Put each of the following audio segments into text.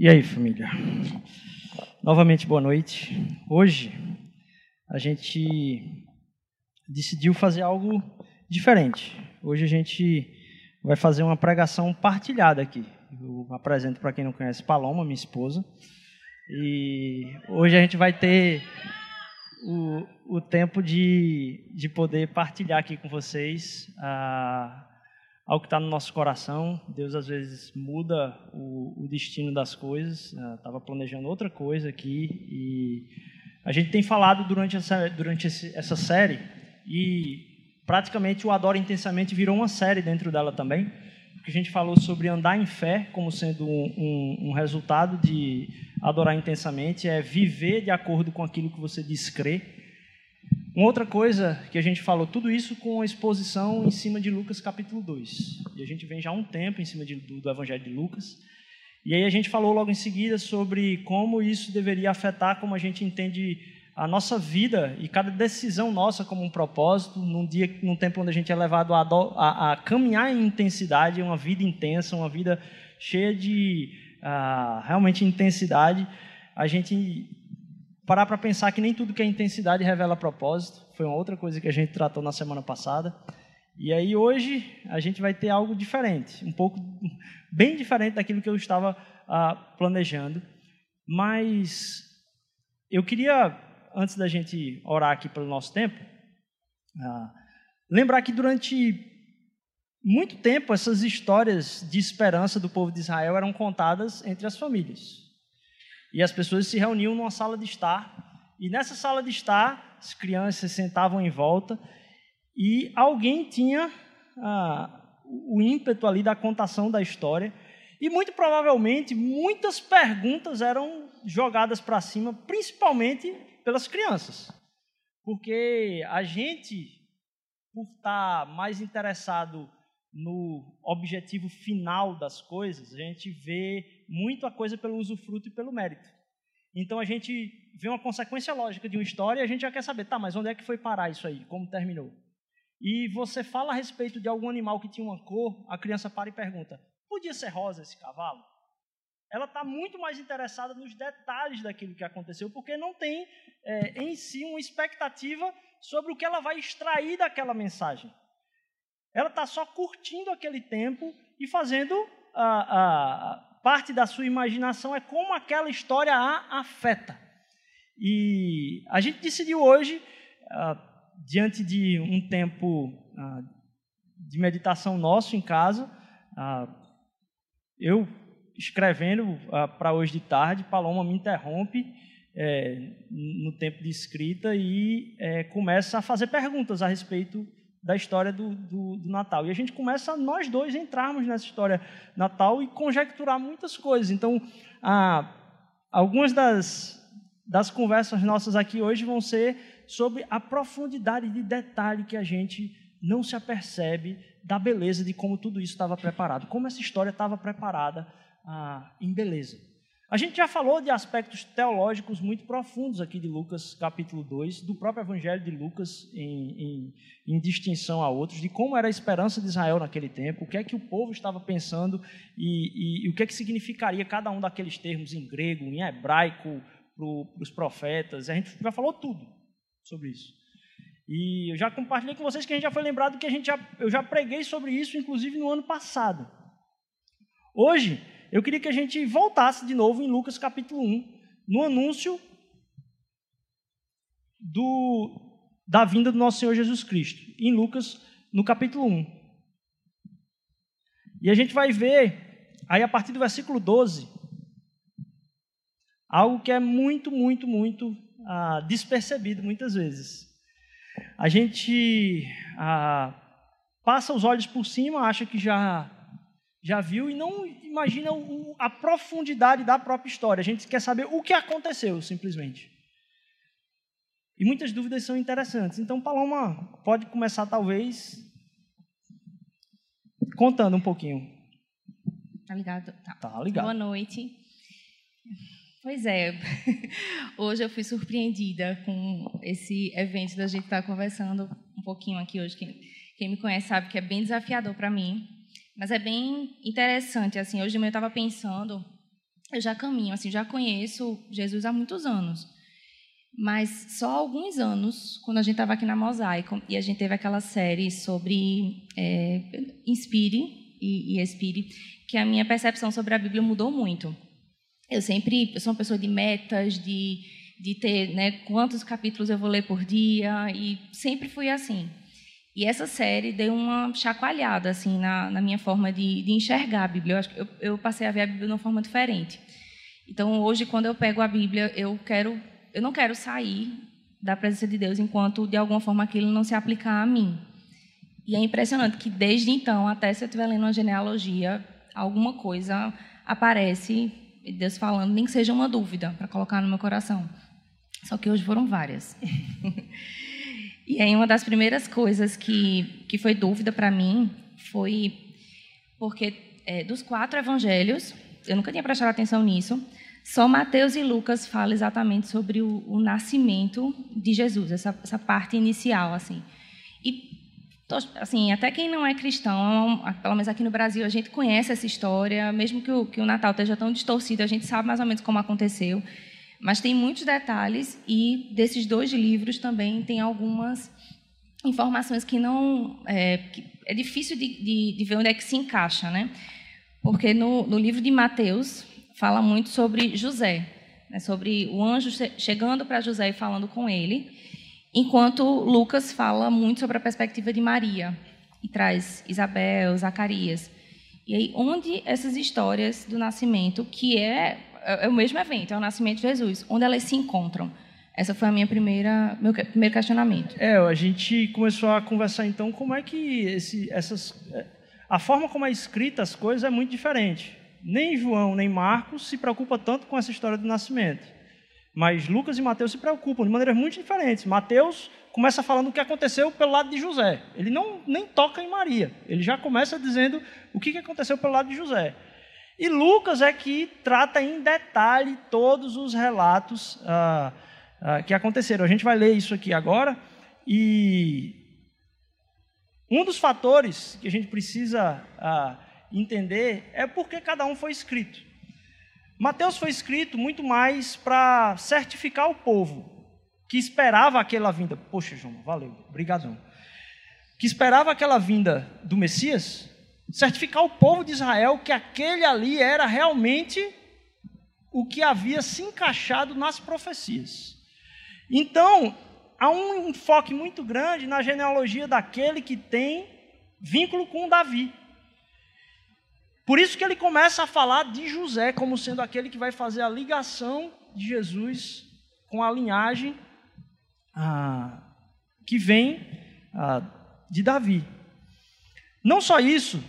E aí, família? Novamente, boa noite. Hoje a gente decidiu fazer algo diferente. Hoje a gente vai fazer uma pregação partilhada aqui. Eu apresento para quem não conhece Paloma, minha esposa. E hoje a gente vai ter o, o tempo de, de poder partilhar aqui com vocês ah, algo que está no nosso coração. Deus às vezes muda o, o destino das coisas. Estava ah, planejando outra coisa aqui e a gente tem falado durante essa, durante esse, essa série e praticamente o Adora Intensamente virou uma série dentro dela também, porque a gente falou sobre andar em fé como sendo um, um, um resultado de adorar intensamente, é viver de acordo com aquilo que você diz crer. Uma outra coisa que a gente falou, tudo isso com a exposição em cima de Lucas capítulo 2. E a gente vem já há um tempo em cima de, do, do Evangelho de Lucas. E aí a gente falou logo em seguida sobre como isso deveria afetar como a gente entende a nossa vida e cada decisão nossa como um propósito, num dia, num tempo onde a gente é levado a, a, a caminhar em intensidade, uma vida intensa, uma vida cheia de uh, realmente intensidade, a gente parar para pensar que nem tudo que é intensidade revela propósito. Foi uma outra coisa que a gente tratou na semana passada. E aí hoje a gente vai ter algo diferente, um pouco bem diferente daquilo que eu estava uh, planejando. Mas eu queria antes da gente orar aqui pelo nosso tempo, ah, lembrar que durante muito tempo essas histórias de esperança do povo de Israel eram contadas entre as famílias. E as pessoas se reuniam numa sala de estar, e nessa sala de estar, as crianças sentavam em volta, e alguém tinha ah, o ímpeto ali da contação da história, e muito provavelmente muitas perguntas eram jogadas para cima, principalmente pelas crianças. Porque a gente, por estar mais interessado no objetivo final das coisas, a gente vê muito a coisa pelo usufruto e pelo mérito. Então a gente vê uma consequência lógica de uma história e a gente já quer saber, tá, mas onde é que foi parar isso aí? Como terminou? E você fala a respeito de algum animal que tinha uma cor, a criança para e pergunta: podia ser rosa esse cavalo? ela está muito mais interessada nos detalhes daquilo que aconteceu, porque não tem é, em si uma expectativa sobre o que ela vai extrair daquela mensagem. Ela está só curtindo aquele tempo e fazendo a, a, a, parte da sua imaginação é como aquela história a afeta. E a gente decidiu hoje, diante de um tempo de meditação nosso em casa, eu escrevendo uh, para hoje de tarde, Paloma me interrompe é, no tempo de escrita e é, começa a fazer perguntas a respeito da história do, do, do, Natal. E a gente começa, nós dois, entrarmos nessa história Natal e conjecturar muitas coisas. Então, algumas das, das conversas nossas aqui hoje vão ser sobre a profundidade de detalhe que a gente não se apercebe da beleza de como tudo isso estava preparado, como essa história estava preparada ah, em beleza. A gente já falou de aspectos teológicos muito profundos aqui de Lucas capítulo 2, do próprio Evangelho de Lucas, em, em, em, distinção a outros, de como era a esperança de Israel naquele tempo, o que é que o povo estava pensando e, e, e o que é que significaria cada um daqueles termos em grego, em hebraico, para os profetas. A gente já falou tudo sobre isso. E eu já compartilhei com vocês que a gente já foi lembrado que a gente já, eu já preguei sobre isso, inclusive no ano passado. Hoje, eu queria que a gente voltasse de novo em Lucas capítulo 1, no anúncio do, da vinda do nosso Senhor Jesus Cristo, em Lucas, no capítulo 1. E a gente vai ver, aí a partir do versículo 12, algo que é muito, muito, muito ah, despercebido muitas vezes. A gente ah, passa os olhos por cima, acha que já já viu e não imagina a profundidade da própria história. A gente quer saber o que aconteceu, simplesmente. E muitas dúvidas são interessantes. Então, Paloma pode começar, talvez, contando um pouquinho. Tá ligado? Tá. tá ligado. Boa noite. Pois é, hoje eu fui surpreendida com esse evento da gente estar conversando um pouquinho aqui hoje. Quem, quem me conhece sabe que é bem desafiador para mim mas é bem interessante, assim, hoje eu estava pensando eu já caminho, assim, já conheço Jesus há muitos anos. Mas só alguns anos, quando a gente estava aqui na Mosaico, e a gente teve aquela série sobre é, Inspire e, e Expire, que a minha percepção sobre a Bíblia mudou muito. Eu sempre eu sou uma pessoa de metas, de, de ter né, quantos capítulos eu vou ler por dia, e sempre fui assim. E essa série deu uma chacoalhada assim na, na minha forma de, de, enxergar a Bíblia. Eu, eu, eu passei a ver a Bíblia de uma forma diferente. Então, hoje, quando eu pego a Bíblia, eu quero, eu não quero sair da presença de Deus enquanto de alguma forma aquilo não se aplicar a mim. E é impressionante que desde então, até se eu estiver lendo uma genealogia, alguma coisa aparece, Deus falando, nem que seja uma dúvida para colocar no meu coração. Só que hoje foram várias. E aí uma das primeiras coisas que, que foi dúvida para mim foi porque é, dos quatro evangelhos, eu nunca tinha prestado atenção nisso, só Mateus e Lucas falam exatamente sobre o, o nascimento de Jesus, essa, essa, parte inicial, assim. E, assim, até quem não é cristão, pelo menos aqui no Brasil, a gente conhece essa história, mesmo que o, que o Natal esteja tão distorcido, a gente sabe mais ou menos como aconteceu. Mas tem muitos detalhes e desses dois livros também tem algumas informações que não é, que é difícil de, de, de, ver onde é que se encaixa, né? Porque no, no livro de Mateus fala muito sobre José, né? sobre o anjo chegando para José e falando com ele, enquanto Lucas fala muito sobre a perspectiva de Maria e traz Isabel, Zacarias. E aí, onde essas histórias do nascimento, que é é, é o mesmo evento, é o nascimento de Jesus, onde elas se encontram. Essa foi a minha primeira meu primeiro questionamento. É, a gente começou a conversar então como é que esse, essas é, a forma como é escrita as coisas é muito diferente. Nem João nem Marcos se preocupa tanto com essa história do nascimento, mas Lucas e Mateus se preocupam de maneiras muito diferentes. Mateus começa falando o que aconteceu pelo lado de José. Ele não nem toca em Maria. Ele já começa dizendo o que aconteceu pelo lado de José. E Lucas é que trata em detalhe todos os relatos ah, ah, que aconteceram. A gente vai ler isso aqui agora. E um dos fatores que a gente precisa ah, entender é porque cada um foi escrito. Mateus foi escrito muito mais para certificar o povo que esperava aquela vinda. Poxa, João, valeu, obrigadão. Que esperava aquela vinda do Messias certificar o povo de Israel que aquele ali era realmente o que havia se encaixado nas profecias. Então, há um enfoque muito grande na genealogia daquele que tem vínculo com Davi. Por isso que ele começa a falar de José como sendo aquele que vai fazer a ligação de Jesus com a linhagem ah, que vem ah, de Davi. Não só isso,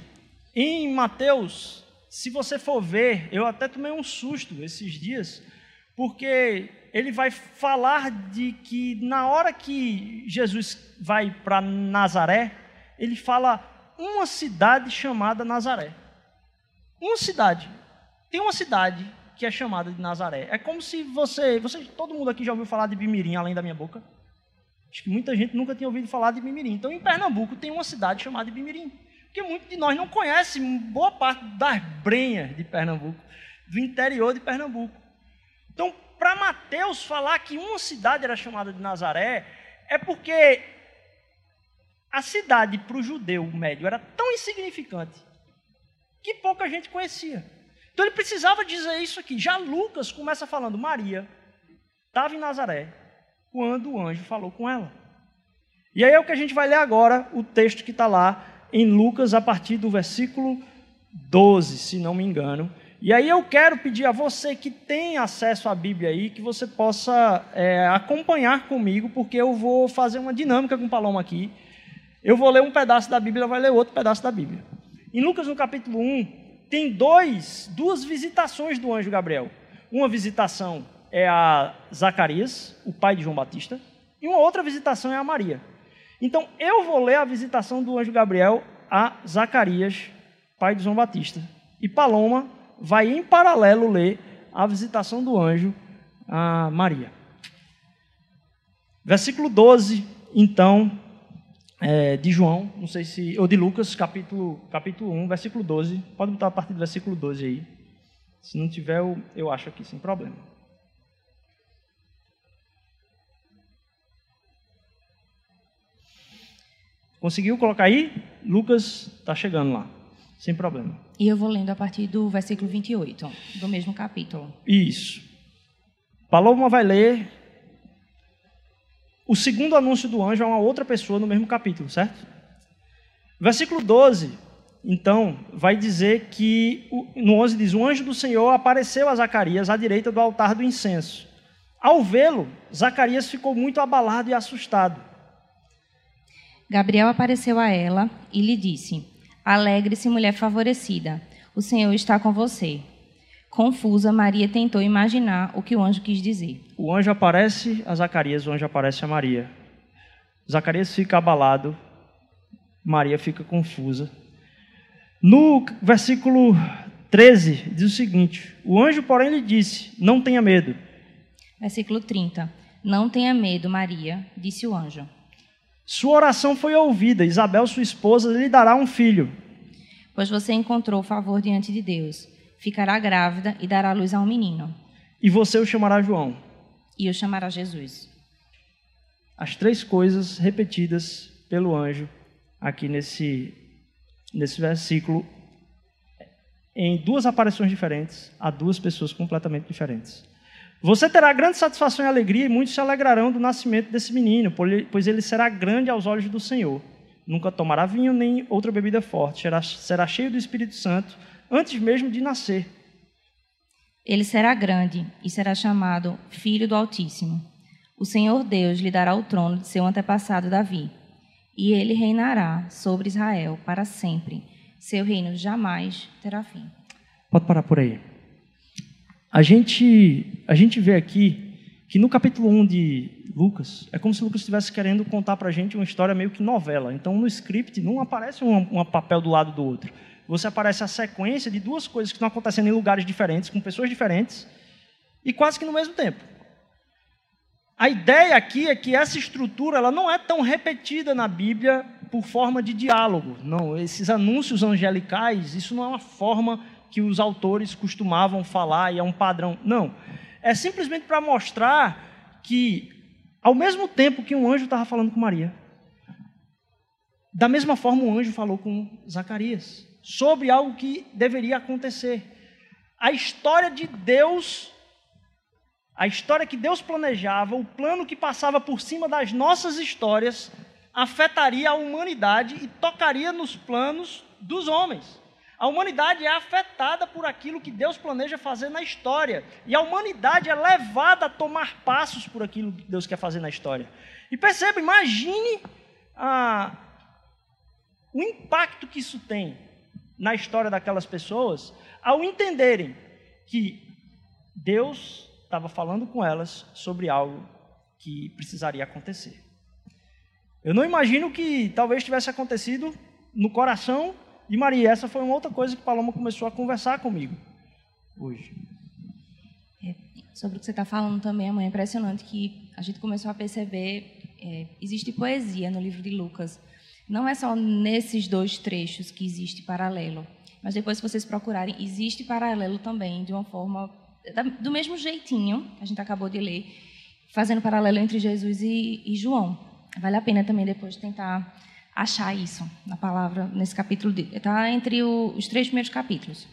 em Mateus, se você for ver, eu até tomei um susto esses dias, porque ele vai falar de que na hora que Jesus vai para Nazaré, ele fala uma cidade chamada Nazaré. Uma cidade. Tem uma cidade que é chamada de Nazaré. É como se você, você, todo mundo aqui já ouviu falar de Bimirim além da minha boca. Acho que muita gente nunca tinha ouvido falar de Bimirim. Então, em Pernambuco tem uma cidade chamada Bimirim. Porque muitos de nós não conhecem boa parte das brenhas de Pernambuco, do interior de Pernambuco. Então, para Mateus falar que uma cidade era chamada de Nazaré, é porque a cidade para o judeu médio era tão insignificante que pouca gente conhecia. Então ele precisava dizer isso aqui. Já Lucas começa falando: Maria estava em Nazaré quando o anjo falou com ela. E aí é o que a gente vai ler agora, o texto que está lá em Lucas a partir do versículo 12, se não me engano. E aí eu quero pedir a você que tem acesso à Bíblia aí, que você possa é, acompanhar comigo, porque eu vou fazer uma dinâmica com o Paloma aqui. Eu vou ler um pedaço da Bíblia, vai ler outro pedaço da Bíblia. Em Lucas, no capítulo 1, tem dois, duas visitações do anjo Gabriel. Uma visitação é a Zacarias, o pai de João Batista, e uma outra visitação é a Maria. Então, eu vou ler a visitação do anjo Gabriel a Zacarias, pai de João Batista. E Paloma vai, em paralelo, ler a visitação do anjo a Maria. Versículo 12, então, é, de João, não sei se. ou de Lucas, capítulo, capítulo 1, versículo 12. Pode botar a partir do versículo 12 aí. Se não tiver, eu, eu acho aqui sem problema. Conseguiu colocar aí? Lucas está chegando lá, sem problema. E eu vou lendo a partir do versículo 28, do mesmo capítulo. Isso. Paloma vai ler. O segundo anúncio do anjo é uma outra pessoa no mesmo capítulo, certo? Versículo 12, então, vai dizer que, no 11 diz: O anjo do Senhor apareceu a Zacarias à direita do altar do incenso. Ao vê-lo, Zacarias ficou muito abalado e assustado. Gabriel apareceu a ela e lhe disse: Alegre-se, mulher favorecida, o Senhor está com você. Confusa, Maria tentou imaginar o que o anjo quis dizer. O anjo aparece a Zacarias, o anjo aparece a Maria. Zacarias fica abalado, Maria fica confusa. No versículo 13 diz o seguinte: O anjo, porém, lhe disse: Não tenha medo. Versículo 30. Não tenha medo, Maria, disse o anjo. Sua oração foi ouvida. Isabel, sua esposa, lhe dará um filho. Pois você encontrou favor diante de Deus. Ficará grávida e dará luz a um menino. E você o chamará João. E o chamará Jesus. As três coisas repetidas pelo anjo aqui nesse, nesse versículo, em duas aparições diferentes, a duas pessoas completamente diferentes. Você terá grande satisfação e alegria, e muitos se alegrarão do nascimento desse menino, pois ele será grande aos olhos do Senhor. Nunca tomará vinho nem outra bebida forte, será, será cheio do Espírito Santo antes mesmo de nascer. Ele será grande e será chamado Filho do Altíssimo. O Senhor Deus lhe dará o trono de seu antepassado Davi, e ele reinará sobre Israel para sempre. Seu reino jamais terá fim. Pode parar por aí. A gente, a gente vê aqui que no capítulo 1 de Lucas, é como se Lucas estivesse querendo contar para a gente uma história meio que novela. Então, no script, não aparece um, um papel do lado do outro. Você aparece a sequência de duas coisas que estão acontecendo em lugares diferentes, com pessoas diferentes, e quase que no mesmo tempo. A ideia aqui é que essa estrutura ela não é tão repetida na Bíblia por forma de diálogo. Não, esses anúncios angelicais, isso não é uma forma que os autores costumavam falar e é um padrão. Não. É simplesmente para mostrar que, ao mesmo tempo que um anjo estava falando com Maria, da mesma forma um anjo falou com Zacarias sobre algo que deveria acontecer. A história de Deus, a história que Deus planejava, o plano que passava por cima das nossas histórias, afetaria a humanidade e tocaria nos planos dos homens. A humanidade é afetada por aquilo que Deus planeja fazer na história. E a humanidade é levada a tomar passos por aquilo que Deus quer fazer na história. E perceba, imagine ah, o impacto que isso tem na história daquelas pessoas ao entenderem que Deus estava falando com elas sobre algo que precisaria acontecer. Eu não imagino que talvez tivesse acontecido no coração e Maria, essa foi uma outra coisa que Paloma começou a conversar comigo hoje. É, sobre o que você está falando também, é impressionante que a gente começou a perceber, é, existe poesia no livro de Lucas. Não é só nesses dois trechos que existe paralelo, mas depois se vocês procurarem, existe paralelo também, de uma forma, do mesmo jeitinho que a gente acabou de ler, fazendo paralelo entre Jesus e, e João. Vale a pena também depois tentar achar isso na palavra, nesse capítulo. Está entre o, os três primeiros capítulos.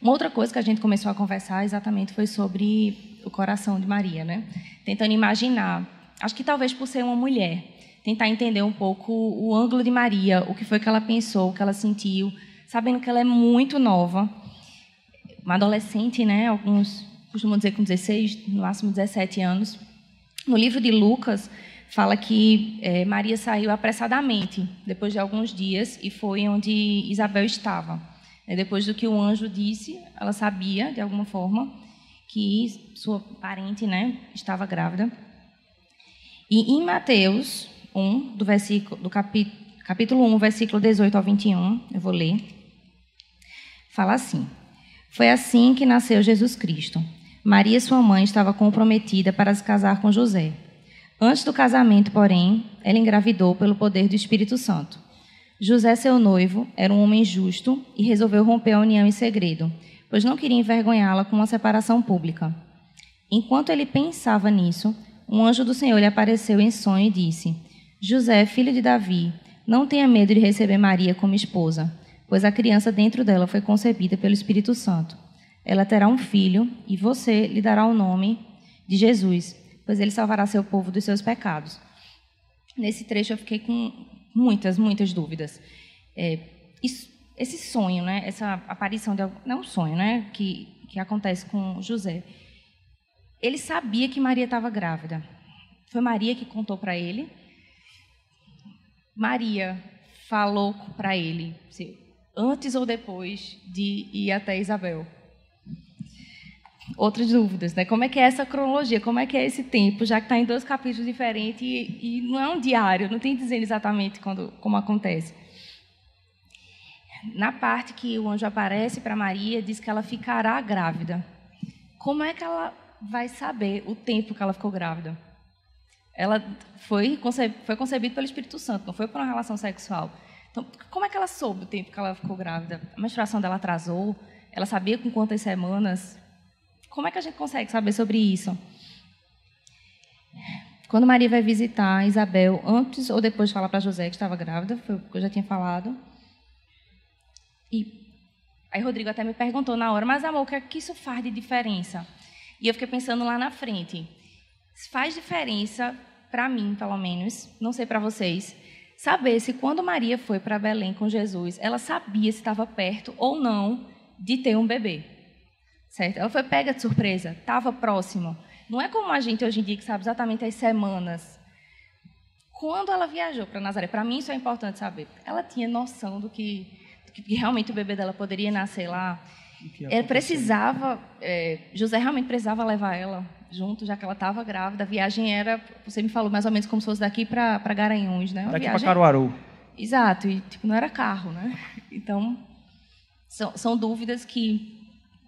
Uma outra coisa que a gente começou a conversar exatamente foi sobre o coração de Maria, né? Tentando imaginar, acho que talvez por ser uma mulher, tentar entender um pouco o ângulo de Maria, o que foi que ela pensou, o que ela sentiu, sabendo que ela é muito nova, uma adolescente, né? Alguns costumam dizer com 16, no máximo 17 anos. No livro de Lucas, fala que é, Maria saiu apressadamente, depois de alguns dias, e foi onde Isabel estava. É, depois do que o anjo disse, ela sabia, de alguma forma, que sua parente né, estava grávida. E em Mateus 1, do, versículo, do capi, capítulo 1, versículo 18 ao 21, eu vou ler, fala assim: Foi assim que nasceu Jesus Cristo. Maria, sua mãe, estava comprometida para se casar com José. Antes do casamento, porém, ela engravidou pelo poder do Espírito Santo. José, seu noivo, era um homem justo e resolveu romper a união em segredo, pois não queria envergonhá-la com uma separação pública. Enquanto ele pensava nisso, um anjo do Senhor lhe apareceu em sonho e disse: José, filho de Davi, não tenha medo de receber Maria como esposa, pois a criança dentro dela foi concebida pelo Espírito Santo. Ela terá um filho e você lhe dará o nome de Jesus, pois ele salvará seu povo dos seus pecados. Nesse trecho eu fiquei com muitas, muitas dúvidas. É, isso, esse sonho, né, essa aparição de não é um sonho, né, que que acontece com José. Ele sabia que Maria estava grávida. Foi Maria que contou para ele. Maria falou para ele, antes ou depois de ir até Isabel. Outras dúvidas, né? Como é que é essa cronologia? Como é que é esse tempo, já que está em dois capítulos diferentes e, e, não é um diário, não tem dizendo exatamente quando, como acontece na parte que o anjo aparece para Maria, diz que ela ficará grávida. Como é que ela vai saber o tempo que ela ficou grávida? Ela foi, foi concebida pelo Espírito Santo, não foi por uma relação sexual. Então, como é que ela soube o tempo que ela ficou grávida? A menstruação dela atrasou? Ela sabia com quantas semanas? Como é que a gente consegue saber sobre isso? Quando Maria vai visitar Isabel, antes ou depois de falar para José que estava grávida, foi o que eu já tinha falado, e aí Rodrigo até me perguntou na hora, mas amor, o que, é que isso faz de diferença? E eu fiquei pensando lá na frente. Faz diferença para mim, pelo menos, não sei para vocês, saber se quando Maria foi para Belém com Jesus, ela sabia se estava perto ou não de ter um bebê. Certo? Ela foi pega de surpresa, estava próximo. Não é como a gente hoje em dia que sabe exatamente as semanas. Quando ela viajou para Nazaré, para mim isso é importante saber. Ela tinha noção do que que realmente o bebê dela poderia nascer lá. Ela precisava, é, José realmente precisava levar ela junto, já que ela estava grávida. A viagem era, você me falou mais ou menos como se fosse daqui para Garanhuns, né? Uma daqui para Caruaru. Exato, e tipo, não era carro, né? Então, são, são dúvidas que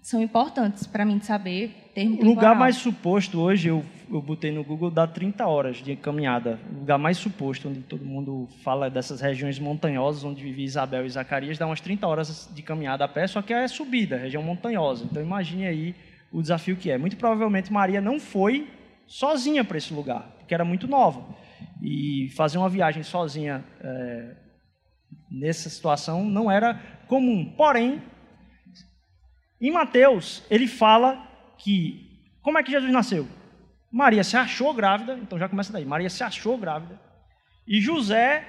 são importantes para mim de saber. Termo o lugar mais suposto hoje, eu, eu botei no Google, dá 30 horas de caminhada. O lugar mais suposto, onde todo mundo fala dessas regiões montanhosas, onde vive Isabel e Zacarias, dá umas 30 horas de caminhada a pé, só que é subida, região montanhosa. Então imagine aí o desafio que é. Muito provavelmente Maria não foi sozinha para esse lugar, porque era muito nova. E fazer uma viagem sozinha é, nessa situação não era comum. Porém, em Mateus, ele fala que como é que Jesus nasceu? Maria se achou grávida, então já começa daí. Maria se achou grávida e José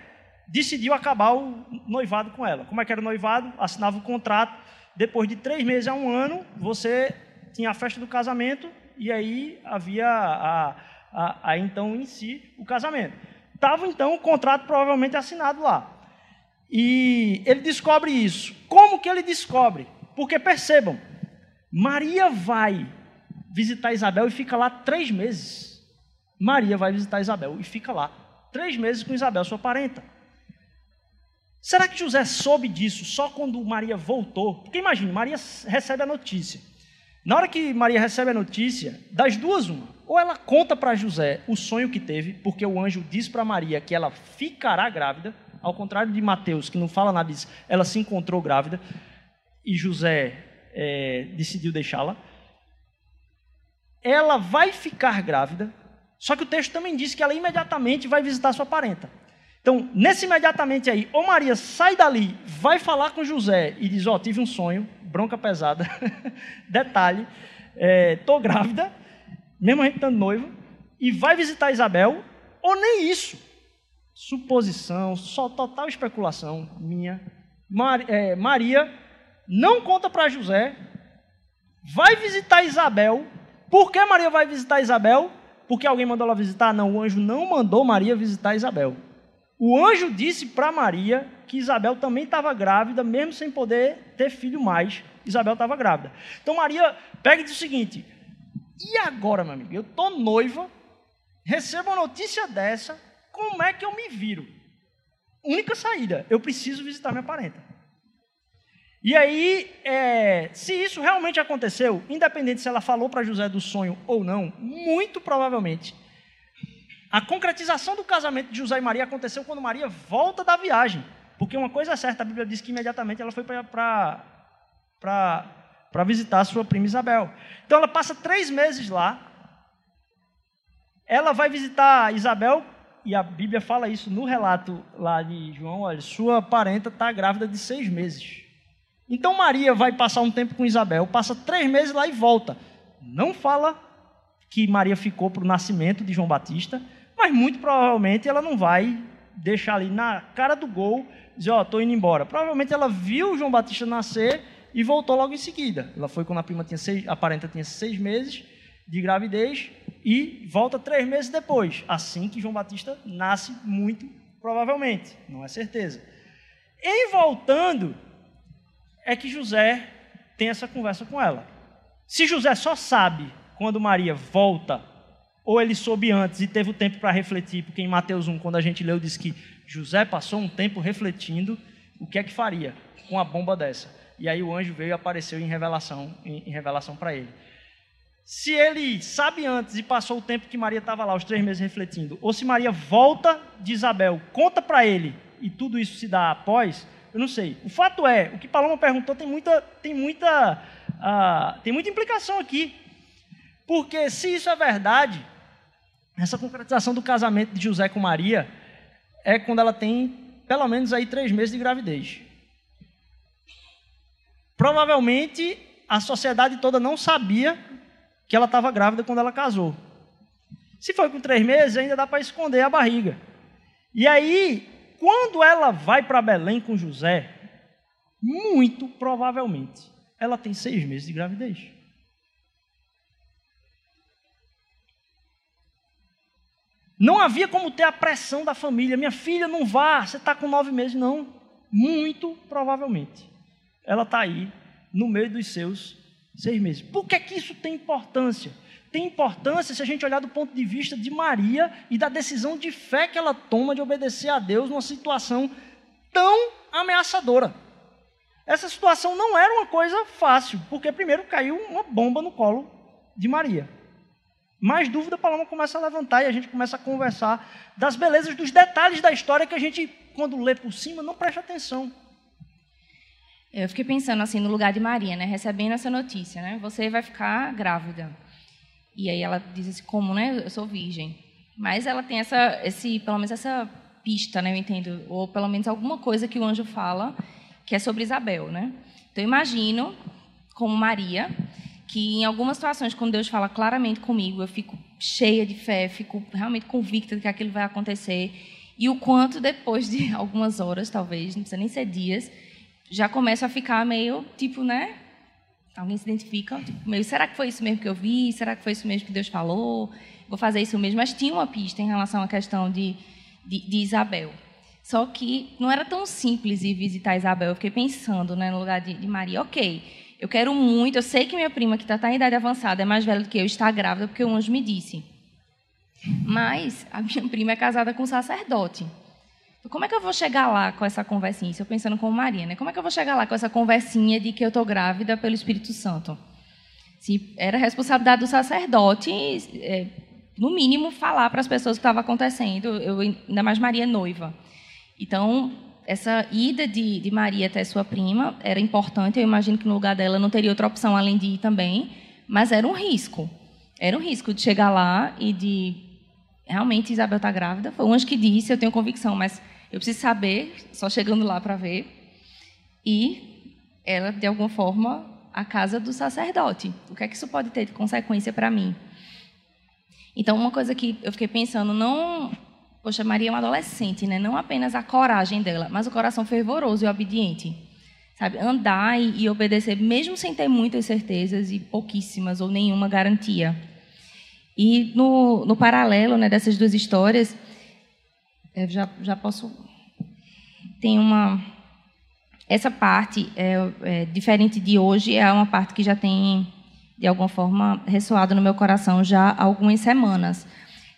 decidiu acabar o noivado com ela. Como é que era o noivado? Assinava o contrato. Depois de três meses a um ano, você tinha a festa do casamento e aí havia a, a, a, então em si o casamento. Estava então o contrato provavelmente assinado lá. E ele descobre isso. Como que ele descobre? Porque percebam, Maria vai visitar Isabel e fica lá três meses. Maria vai visitar Isabel e fica lá três meses com Isabel, sua parenta. Será que José soube disso só quando Maria voltou? Porque imagine, Maria recebe a notícia. Na hora que Maria recebe a notícia, das duas, uma. Ou ela conta para José o sonho que teve, porque o anjo diz para Maria que ela ficará grávida, ao contrário de Mateus, que não fala nada disso, ela se encontrou grávida e José é, decidiu deixá-la. Ela vai ficar grávida, só que o texto também diz que ela imediatamente vai visitar sua parenta. Então, nesse imediatamente aí, ou Maria sai dali, vai falar com José e diz: Ó, oh, tive um sonho, bronca pesada, detalhe, estou é, grávida, mesmo a gente estando noivo, e vai visitar Isabel, ou nem isso. Suposição, só total especulação minha. Mar, é, Maria não conta para José, vai visitar Isabel. Por que Maria vai visitar Isabel? Porque alguém mandou ela visitar? Não, o anjo não mandou Maria visitar Isabel. O anjo disse para Maria que Isabel também estava grávida, mesmo sem poder ter filho mais. Isabel estava grávida. Então Maria pega e diz o seguinte: e agora, meu amigo? Eu estou noiva, recebo uma notícia dessa, como é que eu me viro? Única saída: eu preciso visitar minha parenta. E aí, é, se isso realmente aconteceu, independente se ela falou para José do sonho ou não, muito provavelmente, a concretização do casamento de José e Maria aconteceu quando Maria volta da viagem. Porque uma coisa é certa, a Bíblia diz que imediatamente ela foi para visitar a sua prima Isabel. Então ela passa três meses lá. Ela vai visitar Isabel, e a Bíblia fala isso no relato lá de João: olha, sua parenta está grávida de seis meses. Então Maria vai passar um tempo com Isabel, passa três meses lá e volta. Não fala que Maria ficou para o nascimento de João Batista, mas muito provavelmente ela não vai deixar ali na cara do gol, dizer, ó, oh, estou indo embora. Provavelmente ela viu João Batista nascer e voltou logo em seguida. Ela foi quando a prima tinha seis, a parenta tinha seis meses de gravidez e volta três meses depois, assim que João Batista nasce, muito provavelmente, não é certeza. Em voltando, é que José tem essa conversa com ela. Se José só sabe quando Maria volta ou ele soube antes e teve o tempo para refletir, porque em Mateus 1, quando a gente leu, diz que José passou um tempo refletindo o que é que faria com a bomba dessa. E aí o anjo veio e apareceu em revelação, em, em revelação para ele. Se ele sabe antes e passou o tempo que Maria estava lá, os três meses refletindo, ou se Maria volta de Isabel, conta para ele e tudo isso se dá após, eu não sei. O fato é, o que Paloma perguntou tem muita, tem muita, uh, tem muita implicação aqui. Porque se isso é verdade, essa concretização do casamento de José com Maria é quando ela tem pelo menos aí três meses de gravidez. Provavelmente a sociedade toda não sabia que ela estava grávida quando ela casou. Se foi com três meses, ainda dá para esconder a barriga. E aí, quando ela vai para Belém com José, muito provavelmente, ela tem seis meses de gravidez. Não havia como ter a pressão da família. Minha filha, não vá, você está com nove meses. Não. Muito provavelmente. Ela está aí, no meio dos seus seis meses. Por que, que isso tem importância? Tem importância se a gente olhar do ponto de vista de Maria e da decisão de fé que ela toma de obedecer a Deus numa situação tão ameaçadora. Essa situação não era uma coisa fácil, porque primeiro caiu uma bomba no colo de Maria. Mais dúvida, a Paloma começa a levantar e a gente começa a conversar das belezas, dos detalhes da história que a gente, quando lê por cima, não presta atenção. Eu fiquei pensando assim no lugar de Maria, né, recebendo essa notícia, né? Você vai ficar grávida. E aí ela diz assim, como, né? Eu sou virgem. Mas ela tem essa, esse, pelo menos essa pista, né? Eu entendo, ou pelo menos alguma coisa que o anjo fala que é sobre Isabel, né? Então eu imagino como Maria que em algumas situações, quando Deus fala claramente comigo, eu fico cheia de fé, fico realmente convicta de que aquilo vai acontecer. E o quanto depois de algumas horas, talvez, não precisa nem ser dias, já começo a ficar meio, tipo, né? Alguém se identifica, tipo, meio, será que foi isso mesmo que eu vi? Será que foi isso mesmo que Deus falou? Vou fazer isso mesmo. Mas tinha uma pista em relação à questão de, de, de Isabel. Só que não era tão simples ir visitar Isabel. Eu fiquei pensando, né, no lugar de, de Maria. Ok, eu quero muito, eu sei que minha prima, que está tá em idade avançada, é mais velha do que eu, está grávida, porque o anjo me disse. Mas a minha prima é casada com um sacerdote. Como é que eu vou chegar lá com essa conversinha? Isso eu pensando como Maria, né? Como é que eu vou chegar lá com essa conversinha de que eu estou grávida pelo Espírito Santo? Se era responsabilidade do sacerdote, é, no mínimo, falar para as pessoas o que estava acontecendo. Eu, ainda mais Maria noiva. Então, essa ida de, de, Maria até sua prima era importante. Eu imagino que no lugar dela não teria outra opção além de ir também, mas era um risco. Era um risco de chegar lá e de realmente Isabel está grávida. Foi um anjo que disse, eu tenho convicção, mas eu preciso saber, só chegando lá para ver. E ela, de alguma forma, a casa do sacerdote. O que é que isso pode ter de consequência para mim? Então, uma coisa que eu fiquei pensando, não Poxa, Maria é uma adolescente, né? Não apenas a coragem dela, mas o coração fervoroso e obediente. Sabe? Andar e, e obedecer, mesmo sem ter muitas certezas e pouquíssimas ou nenhuma garantia. E no, no paralelo né, dessas duas histórias, eu já, já posso. Tem uma. Essa parte, é, é, diferente de hoje, é uma parte que já tem, de alguma forma, ressoado no meu coração já há algumas semanas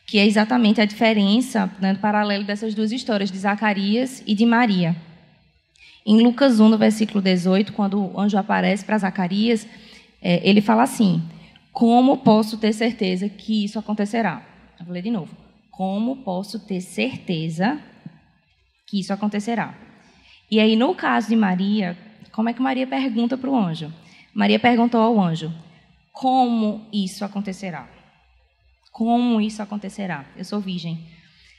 que é exatamente a diferença, né, do paralelo dessas duas histórias, de Zacarias e de Maria. Em Lucas 1, no versículo 18, quando o anjo aparece para Zacarias, é, ele fala assim: Como posso ter certeza que isso acontecerá? Vou ler de novo. Como posso ter certeza que isso acontecerá? E aí, no caso de Maria, como é que Maria pergunta para o anjo? Maria perguntou ao anjo: Como isso acontecerá? Como isso acontecerá? Eu sou virgem.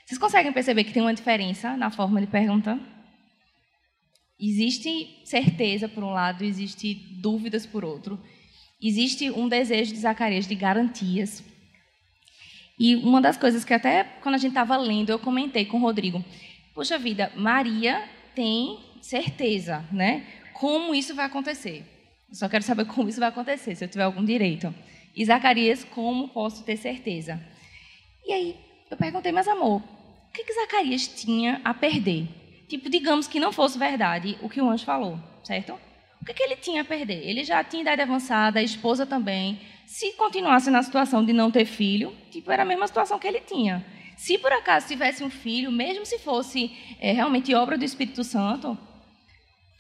Vocês conseguem perceber que tem uma diferença na forma de pergunta? Existe certeza por um lado, existe dúvidas por outro. Existe um desejo de Zacarias de garantias. E uma das coisas que até quando a gente estava lendo, eu comentei com o Rodrigo. Puxa vida, Maria tem certeza, né? Como isso vai acontecer? Só quero saber como isso vai acontecer, se eu tiver algum direito. E Zacarias, como posso ter certeza? E aí eu perguntei, mas amor, o que, que Zacarias tinha a perder? Tipo, digamos que não fosse verdade o que o anjo falou, certo? O que, que ele tinha a perder? Ele já tinha idade avançada, a esposa também. Se continuasse na situação de não ter filho, tipo, era a mesma situação que ele tinha. Se por acaso tivesse um filho, mesmo se fosse é, realmente obra do Espírito Santo,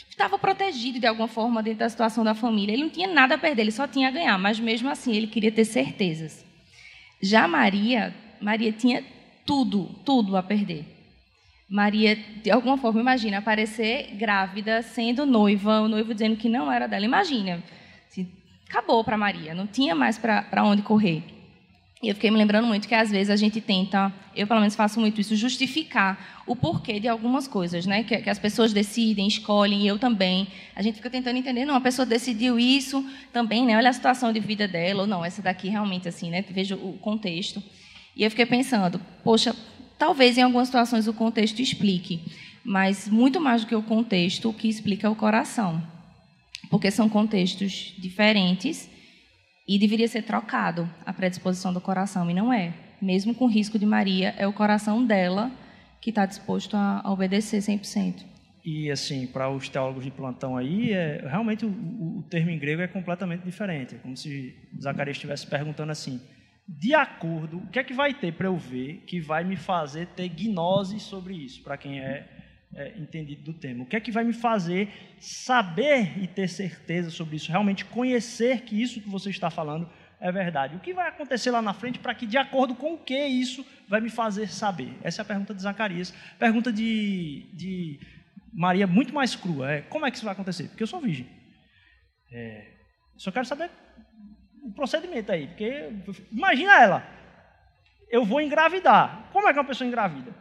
estava protegido de alguma forma dentro da situação da família. Ele não tinha nada a perder, ele só tinha a ganhar, mas mesmo assim ele queria ter certezas. Já Maria, Maria tinha tudo, tudo a perder. Maria, de alguma forma, imagina, aparecer grávida, sendo noiva, o noivo dizendo que não era dela. Imagina, assim, acabou para Maria, não tinha mais para onde correr. E eu fiquei me lembrando muito que às vezes a gente tenta, eu pelo menos faço muito isso, justificar o porquê de algumas coisas, né? Que, que, as pessoas decidem, escolhem, e eu também. A gente fica tentando entender, não, a pessoa decidiu isso também, né? Olha a situação de vida dela, ou não, essa daqui realmente assim, né? Veja o contexto. E eu fiquei pensando, poxa, Talvez em algumas situações o contexto explique, mas muito mais do que o contexto, o que explica é o coração. Porque são contextos diferentes e deveria ser trocado a predisposição do coração, e não é. Mesmo com risco de Maria, é o coração dela que está disposto a, obedecer 100%. E, assim, para os teólogos de plantão aí, é, realmente o, o, termo em grego é completamente diferente. É como se Zacarias estivesse perguntando assim: de acordo, o que é que vai ter para eu ver que vai me fazer ter gnose sobre isso, para quem é, é, entendido do tema? O que é que vai me fazer saber e ter certeza sobre isso, realmente conhecer que isso que você está falando é verdade? O que vai acontecer lá na frente para que, de acordo com o que isso vai me fazer saber? Essa é a pergunta de Zacarias. Pergunta de, de Maria, muito mais crua: é, como é que isso vai acontecer? Porque eu sou virgem. É, só quero saber o procedimento aí. Porque imagina ela, eu vou engravidar. Como é que uma pessoa engravida?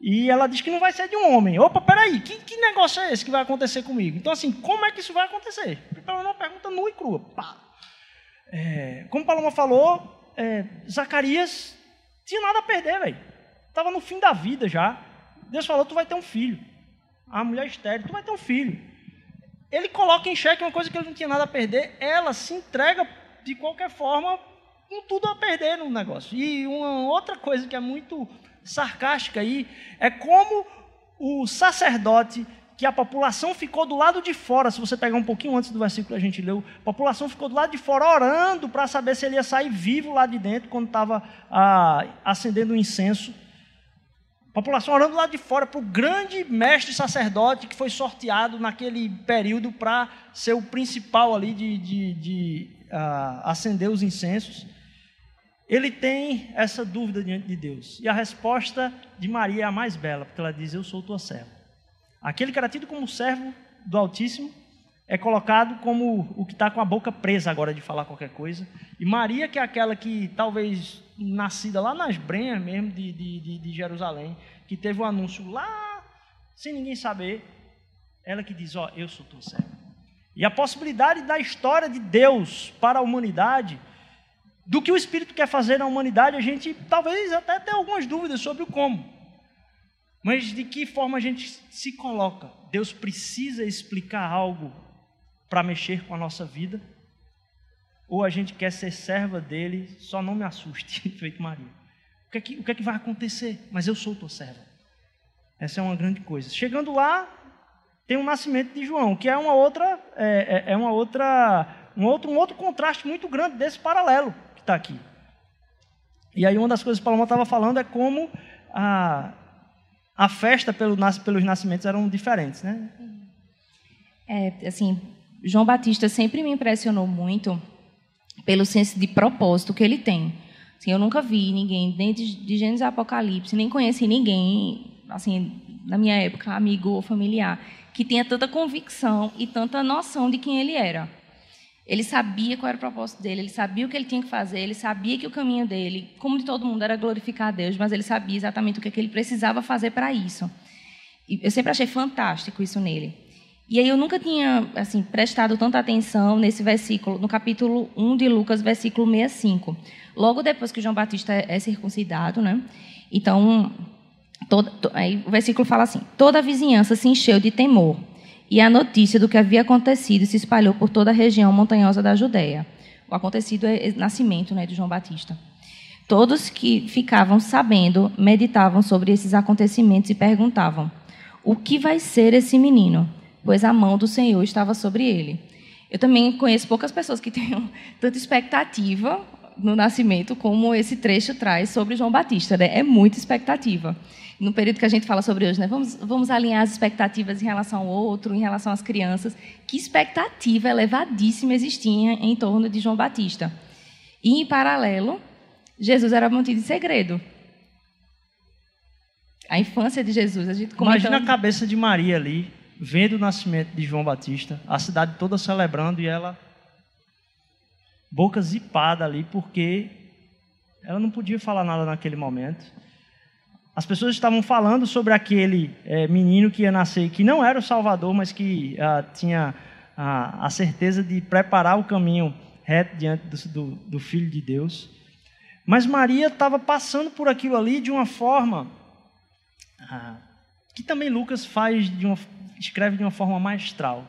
E ela diz que não vai ser de um homem. Opa, peraí, que, que negócio é esse que vai acontecer comigo? Então, assim, como é que isso vai acontecer? Pelo uma pergunta nua e crua. Pá. É, como Paloma falou, é, Zacarias tinha nada a perder, velho. Estava no fim da vida já. Deus falou: tu vai ter um filho. A mulher estéreo, tu vai ter um filho. Ele coloca em xeque uma coisa que ele não tinha nada a perder. Ela se entrega de qualquer forma, com tudo a perder no negócio. E uma outra coisa que é muito sarcástica aí é como o sacerdote que a população ficou do lado de fora, se você pegar um pouquinho antes do versículo que a gente leu, a população ficou do lado de fora orando para saber se ele ia sair vivo lá de dentro quando estava ah, acendendo o incenso. População orando lá de fora para o grande mestre sacerdote que foi sorteado naquele período para ser o principal ali de, de, de acender os incensos, ele tem essa dúvida diante de Deus. E a resposta de Maria é a mais bela, porque ela diz: Eu sou tua serva. Aquele que era tido como servo do Altíssimo é colocado como o que está com a boca presa agora de falar qualquer coisa. E Maria, que é aquela que talvez nascida lá nas brenhas mesmo de, de, de Jerusalém, que teve o um anúncio lá, sem ninguém saber, ela que diz: Ó, oh, eu sou tua serva. E a possibilidade da história de Deus para a humanidade, do que o Espírito quer fazer na humanidade, a gente talvez até tenha algumas dúvidas sobre o como. Mas de que forma a gente se coloca? Deus precisa explicar algo para mexer com a nossa vida? Ou a gente quer ser serva dele, só não me assuste, feito Maria. O que, é que, o que é que vai acontecer? Mas eu sou tua serva. Essa é uma grande coisa. Chegando lá, tem o nascimento de João, que é uma outra, é, é, é uma outra, um outro, um outro contraste muito grande desse paralelo que está aqui. E aí uma das coisas que Paloma estava falando é como a, a festa pelo, pelos nascimentos eram diferentes, né? É, assim, João Batista sempre me impressionou muito pelo senso de propósito que ele tem. Assim, eu nunca vi ninguém, dentro de Gênesis e Apocalipse, nem conheci ninguém, assim, na minha época, amigo ou familiar, que tinha tanta convicção e tanta noção de quem ele era. Ele sabia qual era o propósito dele, ele sabia o que ele tinha que fazer, ele sabia que o caminho dele, como de todo mundo, era glorificar a Deus, mas ele sabia exatamente o que, é que ele precisava fazer para isso. E eu sempre achei fantástico isso nele. E aí eu nunca tinha assim prestado tanta atenção nesse versículo, no capítulo 1 de Lucas, versículo 65. Logo depois que João Batista é circuncidado, né? Então, todo, aí o versículo fala assim: toda a vizinhança se encheu de temor e a notícia do que havia acontecido se espalhou por toda a região montanhosa da Judéia. O acontecido é o nascimento né, de João Batista. Todos que ficavam sabendo meditavam sobre esses acontecimentos e perguntavam: o que vai ser esse menino? Pois a mão do Senhor estava sobre ele. Eu também conheço poucas pessoas que tenham tanta expectativa no nascimento como esse trecho traz sobre João Batista. Né? É muita expectativa no período que a gente fala sobre hoje, né? Vamos, vamos alinhar as expectativas em relação ao outro, em relação às crianças. Que expectativa elevadíssima existia em torno de João Batista. E, em paralelo, Jesus era mantido em segredo. A infância de Jesus. A gente Imagina a cabeça de Maria ali, vendo o nascimento de João Batista, a cidade toda celebrando e ela boca zipada ali, porque ela não podia falar nada naquele momento. As pessoas estavam falando sobre aquele é, menino que ia nascer, que não era o Salvador, mas que ah, tinha a, a, certeza de preparar o caminho reto diante do, do, do Filho de Deus. Mas Maria estava passando por aquilo ali de uma forma ah, que também Lucas faz de uma, escreve de uma forma maestral.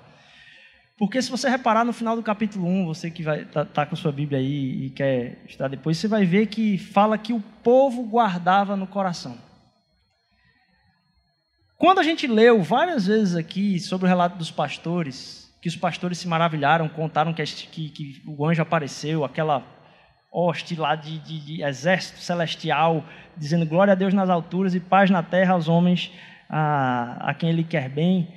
Porque se você reparar no final do capítulo 1, você que vai tá, tá, com sua Bíblia aí e quer estudar depois, você vai ver que fala que o povo guardava no coração. Quando a gente leu várias vezes aqui sobre o relato dos pastores, que os pastores se maravilharam, contaram que, que, que o anjo apareceu, aquela hoste lá de, de, de, exército celestial, dizendo glória a Deus nas alturas e paz na terra aos homens a, a quem Ele quer bem.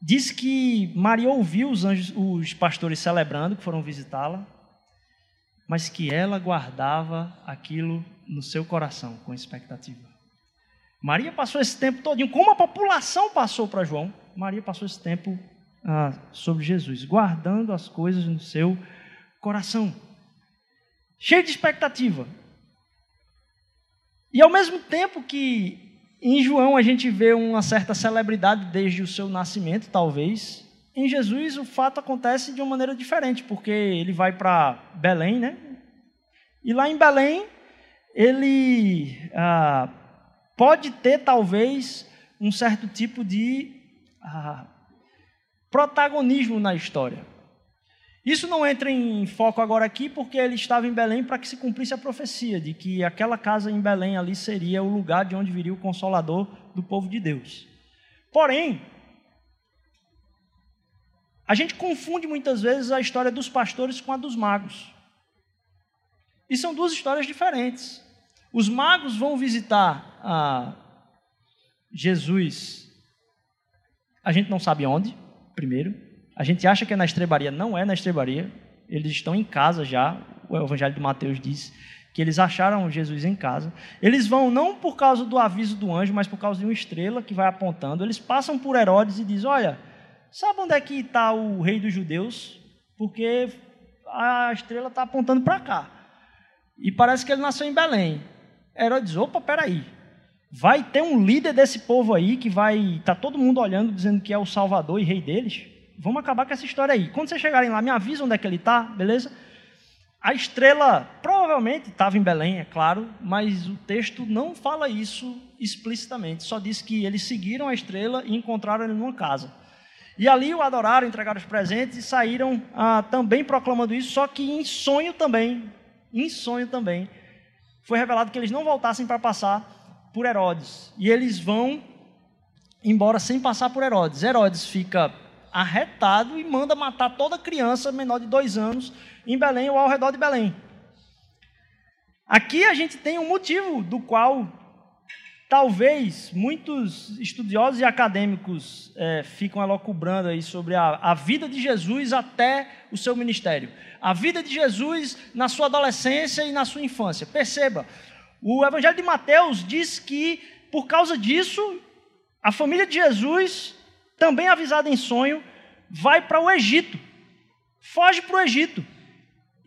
Diz que Maria ouviu os, anjos, os pastores celebrando, que foram visitá-la, mas que ela guardava aquilo no seu coração com expectativa. Maria passou esse tempo todinho, como a população passou para João, Maria passou esse tempo ah, sobre Jesus, guardando as coisas no seu coração, cheio de expectativa. E ao mesmo tempo que em João a gente vê uma certa celebridade desde o seu nascimento, talvez, em Jesus o fato acontece de uma maneira diferente, porque ele vai para Belém, né? E lá em Belém ele ah, pode ter talvez um certo tipo de ah, protagonismo na história. Isso não entra em foco agora aqui, porque ele estava em Belém para que se cumprisse a profecia de que aquela casa em Belém ali seria o lugar de onde viria o consolador do povo de Deus. Porém, a gente confunde muitas vezes a história dos pastores com a dos magos. E são duas histórias diferentes. Os magos vão visitar a Jesus. A gente não sabe onde, primeiro. A gente acha que é na estrebaria, não é na estrebaria. Eles estão em casa já. O Evangelho de Mateus diz que eles acharam Jesus em casa. Eles vão não por causa do aviso do anjo, mas por causa de uma estrela que vai apontando. Eles passam por Herodes e dizem: Olha, sabe onde é que está o rei dos judeus? Porque a estrela está apontando para cá. E parece que ele nasceu em Belém. Herodes, opa, peraí. Vai ter um líder desse povo aí que vai. Tá todo mundo olhando, dizendo que é o salvador e rei deles. Vamos acabar com essa história aí. Quando vocês chegarem lá, me avisam onde é que ele está, beleza? A estrela provavelmente estava em Belém, é claro, mas o texto não fala isso explicitamente. Só diz que eles seguiram a estrela e encontraram ele numa casa. E ali o adoraram, entregaram os presentes e saíram ah, também proclamando isso, só que em sonho também. Em sonho também foi revelado que eles não voltassem para passar por Herodes. E eles vão embora sem passar por Herodes. Herodes fica arretado e manda matar toda criança menor de dois anos em Belém ou ao redor de Belém. Aqui a gente tem um motivo do qual talvez muitos estudiosos e acadêmicos é, ficam elocubrando aí sobre a, a vida de Jesus até o seu ministério a vida de Jesus na sua adolescência e na sua infância. Perceba, o Evangelho de Mateus diz que, por causa disso, a família de Jesus, também avisada em sonho, vai para o Egito. foge para o Egito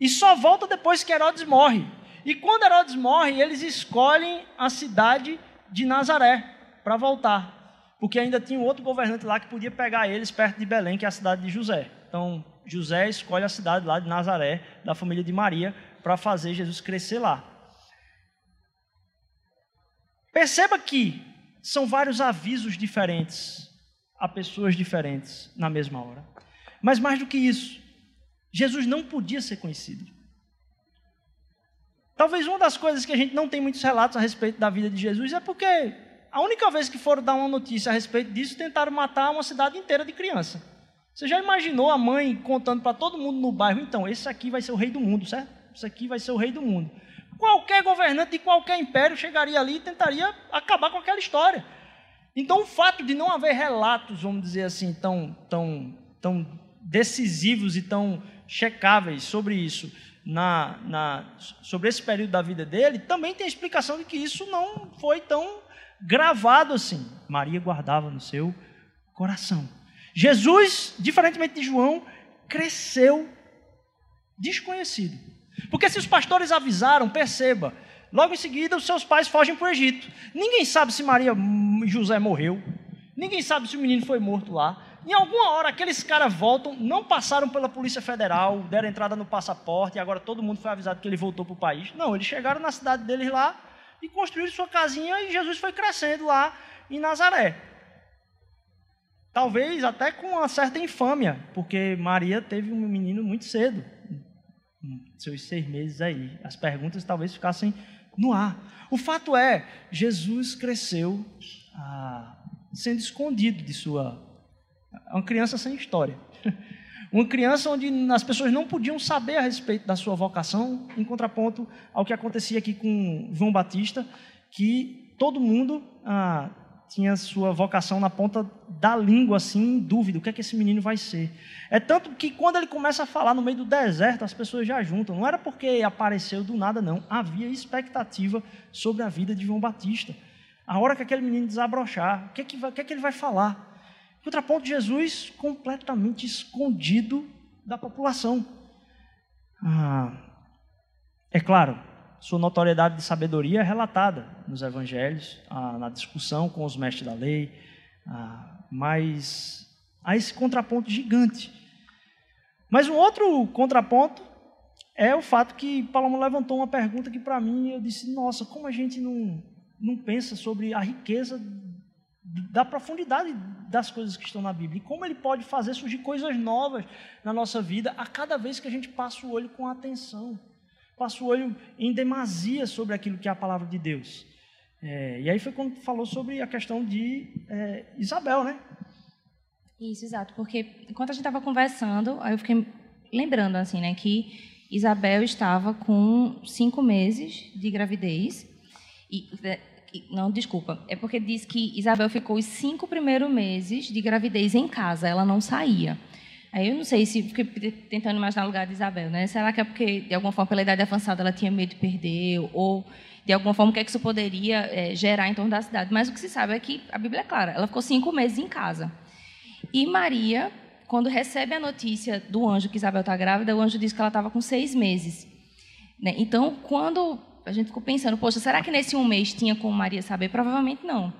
e só volta depois que Herodes morre. E quando Herodes morre, eles escolhem a cidade de Nazaré para voltar, porque ainda tinha um outro governante lá que podia pegar eles perto de Belém, que é a cidade de José. Então, José escolhe a cidade lá de Nazaré, da família de Maria, para fazer Jesus crescer lá. Perceba que são vários avisos diferentes a pessoas diferentes na mesma hora. Mas mais do que isso, Jesus não podia ser conhecido. Talvez uma das coisas que a gente não tem muitos relatos a respeito da vida de Jesus é porque a única vez que foram dar uma notícia a respeito disso, tentaram matar uma cidade inteira de criança. Você já imaginou a mãe contando para todo mundo no bairro, então, esse aqui vai ser o rei do mundo, certo? Esse aqui vai ser o rei do mundo. Qualquer governante de qualquer império chegaria ali e tentaria acabar com aquela história. Então, o fato de não haver relatos, vamos dizer assim, tão, tão, tão decisivos e tão checáveis sobre isso, na, na, sobre esse período da vida dele, também tem a explicação de que isso não foi tão gravado assim. Maria guardava no seu coração. Jesus, diferentemente de João, cresceu desconhecido. Porque se os pastores avisaram, perceba, logo em seguida os seus pais fogem para o Egito. Ninguém sabe se Maria e José morreu. Ninguém sabe se o menino foi morto lá. Em alguma hora, aqueles caras voltam, não passaram pela Polícia Federal, deram entrada no passaporte e agora todo mundo foi avisado que ele voltou para o país. Não, eles chegaram na cidade deles lá e construíram sua casinha e Jesus foi crescendo lá em Nazaré. Talvez até com uma certa infâmia, porque Maria teve um menino muito cedo, seus seis meses aí. As perguntas talvez ficassem no ar. O fato é, Jesus cresceu ah, sendo escondido de sua uma criança sem história. Uma criança onde as pessoas não podiam saber a respeito da sua vocação, em contraponto ao que acontecia aqui com João Batista, que todo mundo ah, tinha sua vocação na ponta da língua, assim, em dúvida, o que é que esse menino vai ser. É tanto que quando ele começa a falar no meio do deserto, as pessoas já juntam. Não era porque apareceu do nada, não. Havia expectativa sobre a vida de João Batista. A hora que aquele menino desabrochar, o que é que, vai, o que, é que ele vai falar? Contraponto, Jesus completamente escondido da população. Ah, é claro, sua notoriedade de sabedoria é relatada nos evangelhos, na discussão com os mestres da lei, mas há esse contraponto gigante. Mas um outro contraponto é o fato que Paulo levantou uma pergunta que para mim eu disse: nossa, como a gente não, não pensa sobre a riqueza da profundidade das coisas que estão na Bíblia e como ele pode fazer surgir coisas novas na nossa vida a cada vez que a gente passa o olho com atenção, passa o olho em demasia sobre aquilo que é a palavra de Deus. É, e aí foi quando falou sobre a questão de é, Isabel, né? Isso, exato, porque enquanto a gente estava conversando, aí eu fiquei lembrando assim, né, que Isabel estava com cinco meses de gravidez e não, desculpa. É porque diz que Isabel ficou os cinco primeiros meses de gravidez em casa, ela não saía. Aí eu não sei se fiquei tentando imaginar o lugar de Isabel, né? Será que é porque de alguma forma pela idade avançada ela tinha medo de perder ou de alguma forma o que é que isso poderia é, gerar em torno da cidade? Mas o que se sabe é que a Bíblia é clara. Ela ficou cinco meses em casa. E Maria, quando recebe a notícia do anjo que Isabel está grávida, o anjo diz que ela estava com seis meses. Né? Então, quando a gente ficou pensando, poxa, será que nesse um mês tinha como Maria saber? Provavelmente não.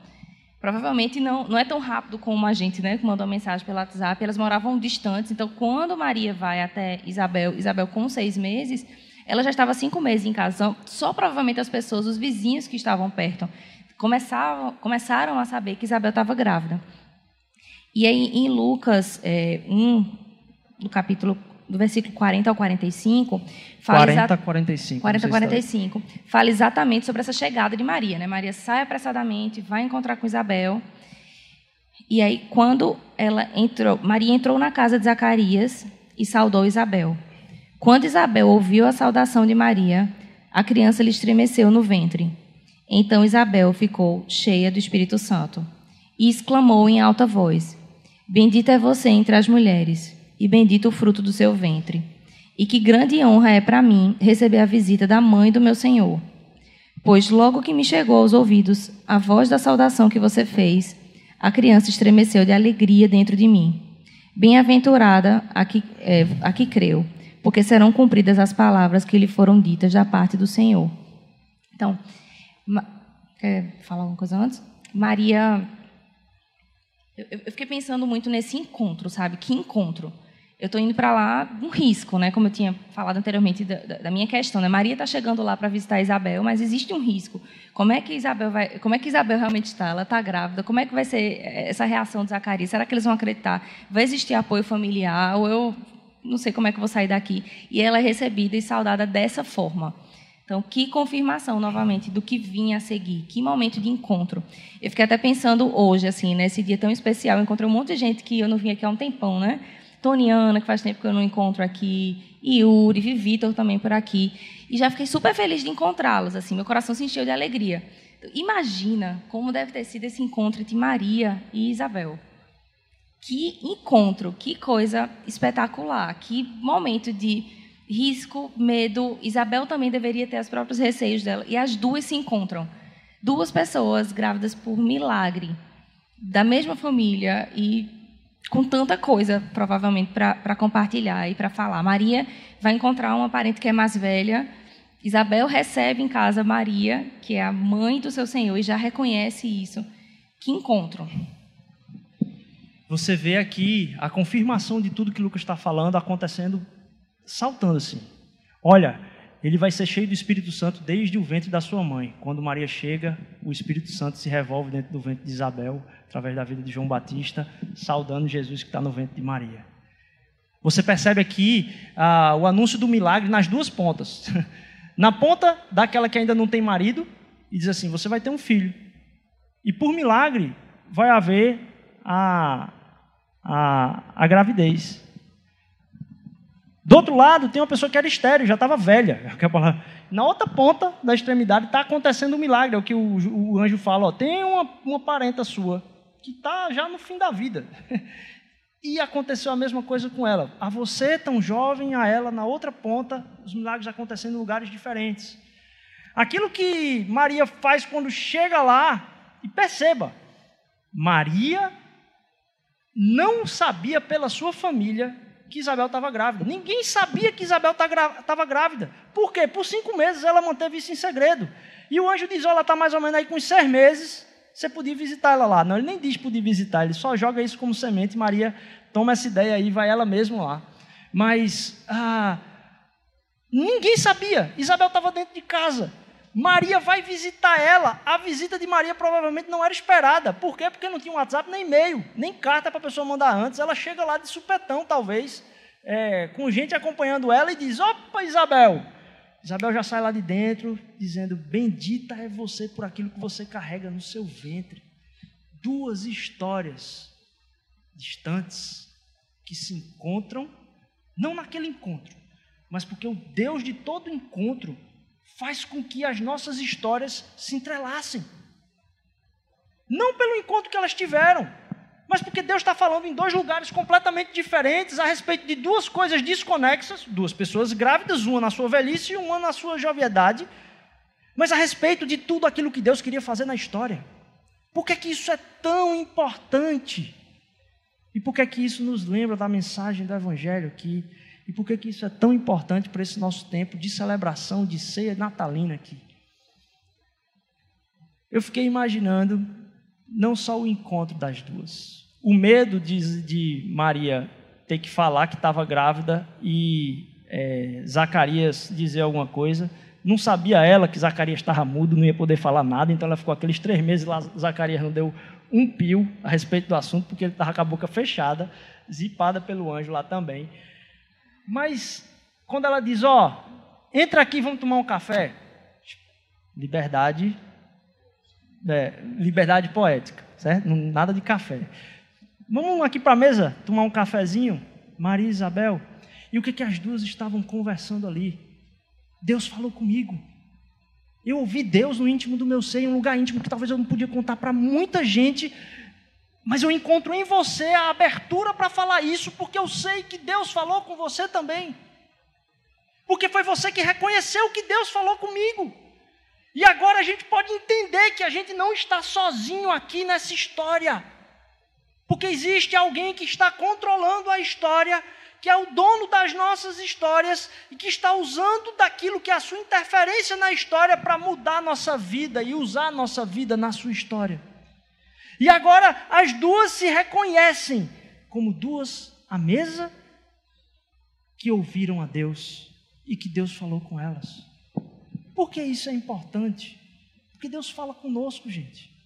Provavelmente não, não é tão rápido como a gente, né, que mandou mensagem pelo WhatsApp. Elas moravam distantes, então quando Maria vai até Isabel, Isabel com seis meses, ela já estava cinco meses em casa. Só provavelmente as pessoas, os vizinhos que estavam perto, começavam, começaram a saber que Isabel estava grávida. E aí em Lucas é, 1, no capítulo do versículo 40 ao 45, fala 40 a 45. 40 a 45, fala exatamente sobre essa chegada de Maria, né? Maria sai apressadamente, vai encontrar com Isabel. E aí quando ela entrou, Maria entrou na casa de Zacarias e saudou Isabel. Quando Isabel ouviu a saudação de Maria, a criança lhe estremeceu no ventre. Então Isabel ficou cheia do Espírito Santo e exclamou em alta voz: Bendita é você entre as mulheres e bendito o fruto do seu ventre. E que grande honra é para mim receber a visita da mãe do meu Senhor. Pois logo que me chegou aos ouvidos a voz da saudação que você fez, a criança estremeceu de alegria dentro de mim. Bem-aventurada a que, é, a que creu, porque serão cumpridas as palavras que lhe foram ditas da parte do Senhor. Então, quer falar alguma coisa antes? Maria. Eu, fiquei pensando muito nesse encontro, sabe? Que encontro? Eu estou indo para lá um risco, né? Como eu tinha falado anteriormente da, da minha questão, né? Maria está chegando lá para visitar Isabel, mas existe um risco. Como é que Isabel vai? Como é que Isabel realmente está? Ela está grávida? Como é que vai ser essa reação de Zacarias? Será que eles vão acreditar? Vai existir apoio familiar? Ou eu não sei como é que vou sair daqui? E ela é recebida e saudada dessa forma. Então, que confirmação novamente do que vinha a seguir, que momento de encontro. Eu fiquei até pensando hoje, assim, nesse dia tão especial, eu encontrei um monte de gente que eu não vinha aqui há um tempão, né? Toniana, que faz tempo que eu não encontro aqui, Yuri, Vitor também por aqui. E já fiquei super feliz de encontrá-los, assim, meu coração se encheu de alegria. Então, imagina como deve ter sido esse encontro entre Maria e Isabel. Que encontro, que coisa espetacular, que momento de risco, medo. Isabel também deveria ter os próprios receios dela. E as duas se encontram. Duas pessoas grávidas por milagre, da mesma família e com tanta coisa, provavelmente, para compartilhar e para falar. Maria vai encontrar uma parente que é mais velha. Isabel recebe em casa Maria, que é a mãe do seu Senhor, e já reconhece isso. Que encontro. Você vê aqui a confirmação de tudo que Lucas está falando acontecendo, saltando assim. Olha, ele vai ser cheio do Espírito Santo desde o ventre da sua mãe. Quando Maria chega, o Espírito Santo se revolve dentro do ventre de Isabel através da vida de João Batista, saudando Jesus que está no ventre de Maria. Você percebe aqui ah, o anúncio do milagre nas duas pontas. Na ponta daquela que ainda não tem marido, e diz assim: Você vai ter um filho. E por milagre vai haver a, a, a gravidez. Do outro lado, tem uma pessoa que era estéreo, já estava velha. Na outra ponta da extremidade está acontecendo um milagre, é o que o, o anjo fala: ó, tem uma, uma parenta sua que está já no fim da vida. E aconteceu a mesma coisa com ela. A você, tão jovem, a ela, na outra ponta, os milagres acontecendo em lugares diferentes. Aquilo que Maria faz quando chega lá, e perceba, Maria não sabia pela sua família que Isabel estava grávida. Ninguém sabia que Isabel estava grávida. Por quê? Por cinco meses ela manteve isso em segredo. E o anjo diz: Olha, está mais ou menos aí com uns seis meses você podia visitar ela lá. Não, ele nem diz podia visitar, ele só joga isso como semente. Maria toma essa ideia aí, vai ela mesma lá. Mas ah, ninguém sabia. Isabel estava dentro de casa. Maria vai visitar ela. A visita de Maria provavelmente não era esperada. Por quê? Porque não tinha WhatsApp, nem e-mail, nem carta para a pessoa mandar antes. Ela chega lá de supetão, talvez, é, com gente acompanhando ela e diz: Opa, Isabel, Isabel já sai lá de dentro dizendo: Bendita é você por aquilo que você carrega no seu ventre. Duas histórias distantes que se encontram, não naquele encontro, mas porque o Deus de todo encontro faz com que as nossas histórias se entrelacem. Não pelo encontro que elas tiveram, mas porque Deus está falando em dois lugares completamente diferentes a respeito de duas coisas desconexas, duas pessoas grávidas, uma na sua velhice e uma na sua joviedade, mas a respeito de tudo aquilo que Deus queria fazer na história. Por que, que isso é tão importante? E por que, que isso nos lembra da mensagem do Evangelho aqui? E por que, que isso é tão importante para esse nosso tempo de celebração, de ceia natalina aqui? Eu fiquei imaginando não só o encontro das duas. O medo de, de Maria ter que falar que estava grávida e é, Zacarias dizer alguma coisa. Não sabia ela que Zacarias estava mudo, não ia poder falar nada, então ela ficou aqueles três meses lá. Zacarias não deu um pio a respeito do assunto, porque ele estava com a boca fechada, zipada pelo anjo lá também. Mas quando ela diz: Ó, oh, entra aqui, vamos tomar um café. Liberdade é, liberdade poética, certo? Nada de café. Vamos aqui para a mesa tomar um cafezinho, Maria e Isabel. E o que, que as duas estavam conversando ali? Deus falou comigo. Eu ouvi Deus no íntimo do meu ser, em um lugar íntimo que talvez eu não podia contar para muita gente, mas eu encontro em você a abertura para falar isso, porque eu sei que Deus falou com você também. Porque foi você que reconheceu que Deus falou comigo. E agora a gente pode entender que a gente não está sozinho aqui nessa história. Porque existe alguém que está controlando a história, que é o dono das nossas histórias e que está usando daquilo que é a sua interferência na história para mudar a nossa vida e usar a nossa vida na sua história. E agora as duas se reconhecem como duas à mesa que ouviram a Deus e que Deus falou com elas. Por que isso é importante? Porque Deus fala conosco, gente.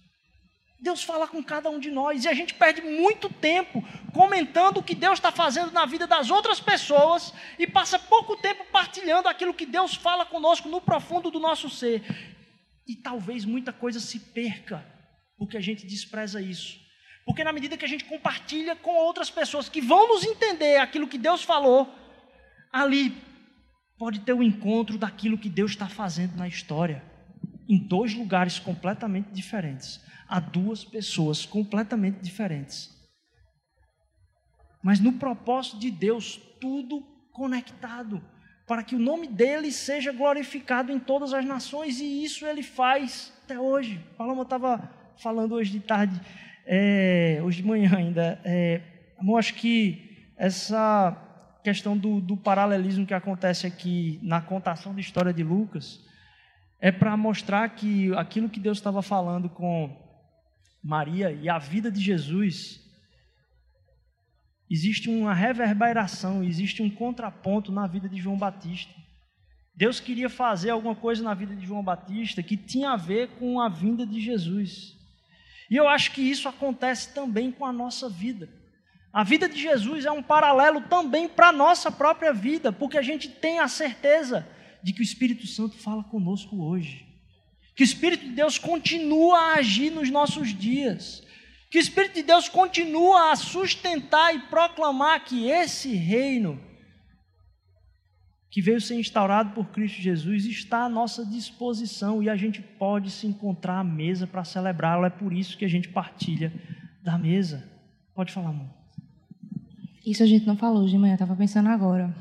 Deus fala com cada um de nós e a gente perde muito tempo comentando o que Deus está fazendo na vida das outras pessoas e passa pouco tempo partilhando aquilo que Deus fala conosco no profundo do nosso ser. E talvez muita coisa se perca porque a gente despreza isso. Porque na medida que a gente compartilha com outras pessoas que vão nos entender aquilo que Deus falou, ali pode ter o um encontro daquilo que Deus está fazendo na história, em dois lugares completamente diferentes, a duas pessoas completamente diferentes. Mas no propósito de Deus, tudo conectado, para que o nome dele seja glorificado em todas as nações, e isso ele faz até hoje. Paloma estava falando hoje de tarde, é, hoje de manhã ainda. É, eu acho que essa questão do, do paralelismo que acontece aqui na contação da história de Lucas é para mostrar que aquilo que Deus estava falando com Maria e a vida de Jesus existe uma reverberação, existe um contraponto na vida de João Batista. Deus queria fazer alguma coisa na vida de João Batista que tinha a ver com a vinda de Jesus. E eu acho que isso acontece também com a nossa vida. A vida de Jesus é um paralelo também para a nossa própria vida, porque a gente tem a certeza de que o Espírito Santo fala conosco hoje. Que o Espírito de Deus continua a agir nos nossos dias. Que o Espírito de Deus continua a sustentar e proclamar que esse reino que veio ser instaurado por Cristo Jesus está à nossa disposição e a gente pode se encontrar à mesa para celebrá-lo. É por isso que a gente partilha da mesa. Pode falar, amor. Isso a gente não falou de manhã, estava pensando agora.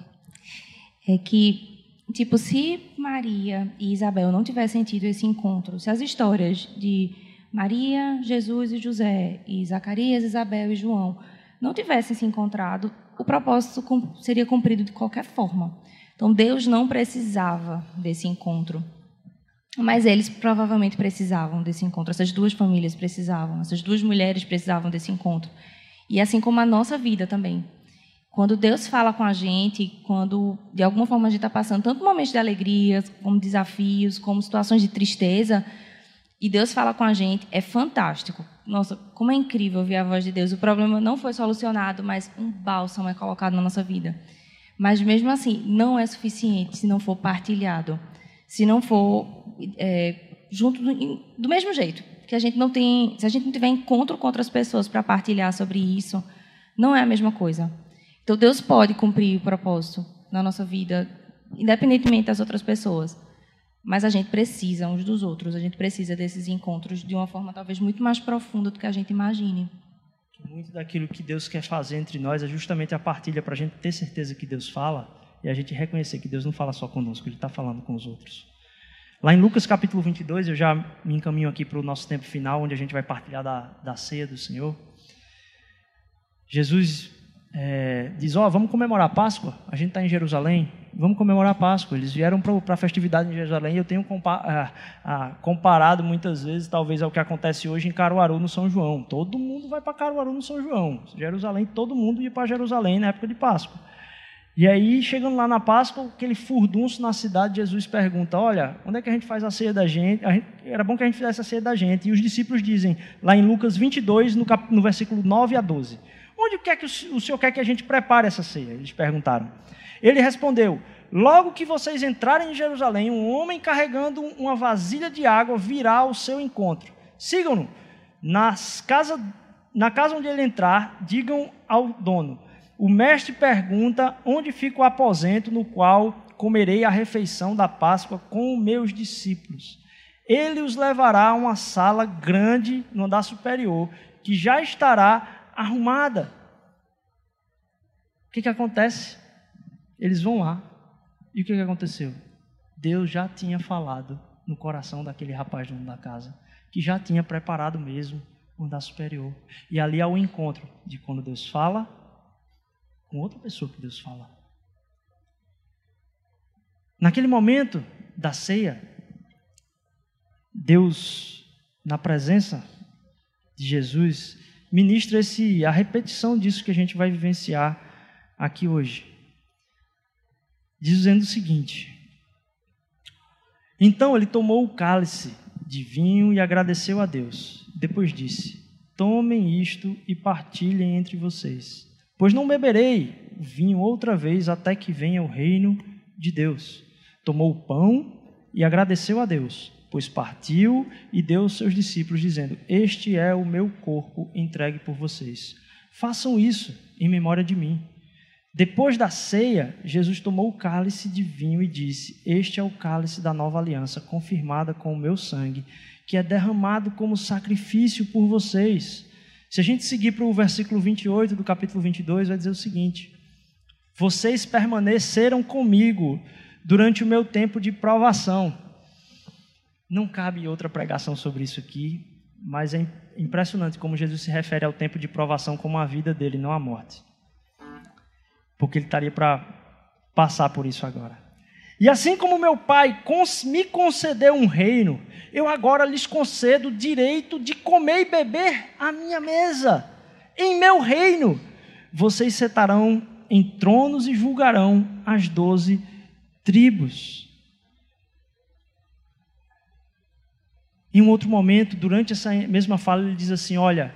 É que, tipo, se Maria e Isabel não tivessem tido esse encontro, se as histórias de Maria, Jesus e José, e Zacarias, Isabel e João não tivessem se encontrado, o propósito seria cumprido de qualquer forma. Então, Deus não precisava desse encontro. Mas eles provavelmente precisavam desse encontro. Essas duas famílias precisavam, essas duas mulheres precisavam desse encontro. E assim como a nossa vida também. Quando Deus fala com a gente, quando de alguma forma a gente está passando tanto momentos de alegria, como desafios, como situações de tristeza, e Deus fala com a gente, é fantástico. Nossa, como é incrível ouvir a voz de Deus. O problema não foi solucionado, mas um bálsamo é colocado na nossa vida. Mas mesmo assim, não é suficiente se não for partilhado, se não for é, junto do, do mesmo jeito que a gente não tem, se a gente não tiver encontro com outras pessoas para partilhar sobre isso, não é a mesma coisa. Então Deus pode cumprir o propósito na nossa vida, independentemente das outras pessoas. Mas a gente precisa uns dos outros, a gente precisa desses encontros de uma forma talvez muito mais profunda do que a gente imagine. Muito daquilo que Deus quer fazer entre nós é justamente a partilha para a gente ter certeza que Deus fala e a gente reconhecer que Deus não fala só conosco, Ele está falando com os outros. Lá em Lucas capítulo 22, eu já me encaminho aqui para o nosso tempo final, onde a gente vai partilhar da, da ceia do Senhor. Jesus é, diz: Ó, oh, vamos comemorar a Páscoa. A gente está em Jerusalém, vamos comemorar a Páscoa. Eles vieram para a festividade em Jerusalém. Eu tenho compa comparado muitas vezes, talvez, ao que acontece hoje em Caruaru, no São João. Todo mundo vai para Caruaru no São João. Jerusalém, todo mundo ia para Jerusalém na época de Páscoa. E aí, chegando lá na Páscoa, aquele furdunço na cidade, Jesus pergunta: Olha, onde é que a gente faz a ceia da gente? gente era bom que a gente fizesse a ceia da gente. E os discípulos dizem, lá em Lucas 22, no, cap, no versículo 9 a 12: Onde quer que o, Senhor quer que a gente prepare essa ceia? Eles perguntaram. Ele respondeu: Logo que vocês entrarem em Jerusalém, um homem carregando uma vasilha de água virá ao seu encontro. Sigam-no. Casa, na casa onde ele entrar, digam ao dono o mestre pergunta onde fica o aposento no qual comerei a refeição da Páscoa com meus discípulos. Ele os levará a uma sala grande no andar superior, que já estará arrumada. O que, que acontece? Eles vão lá. E o que, que aconteceu? Deus já tinha falado no coração daquele rapaz dono da casa, que já tinha preparado mesmo o andar superior. E ali há o encontro de quando Deus fala com outra pessoa que Deus fala. Naquele momento da ceia, Deus, na presença de Jesus, ministra esse, a repetição disso que a gente vai vivenciar aqui hoje. Dizendo o seguinte: Então ele tomou o cálice de vinho e agradeceu a Deus. Depois disse: Tomem isto e partilhem entre vocês, pois não beberei vinho outra vez até que venha o reino de Deus. Tomou o pão e agradeceu a Deus, pois partiu e deu aos seus discípulos, dizendo: Este é o meu corpo entregue por vocês. Façam isso em memória de mim. Depois da ceia, Jesus tomou o cálice de vinho e disse: Este é o cálice da nova aliança, confirmada com o meu sangue, que é derramado como sacrifício por vocês. Se a gente seguir para o versículo 28 do capítulo 22, vai dizer o seguinte: Vocês permaneceram comigo durante o meu tempo de provação. Não cabe outra pregação sobre isso aqui, mas é impressionante como Jesus se refere ao tempo de provação como a vida dele, não a morte porque ele estaria para passar por isso agora. E assim como meu pai me concedeu um reino, eu agora lhes concedo o direito de comer e beber à minha mesa, em meu reino. Vocês sentarão em tronos e julgarão as doze tribos. Em um outro momento, durante essa mesma fala, ele diz assim: Olha,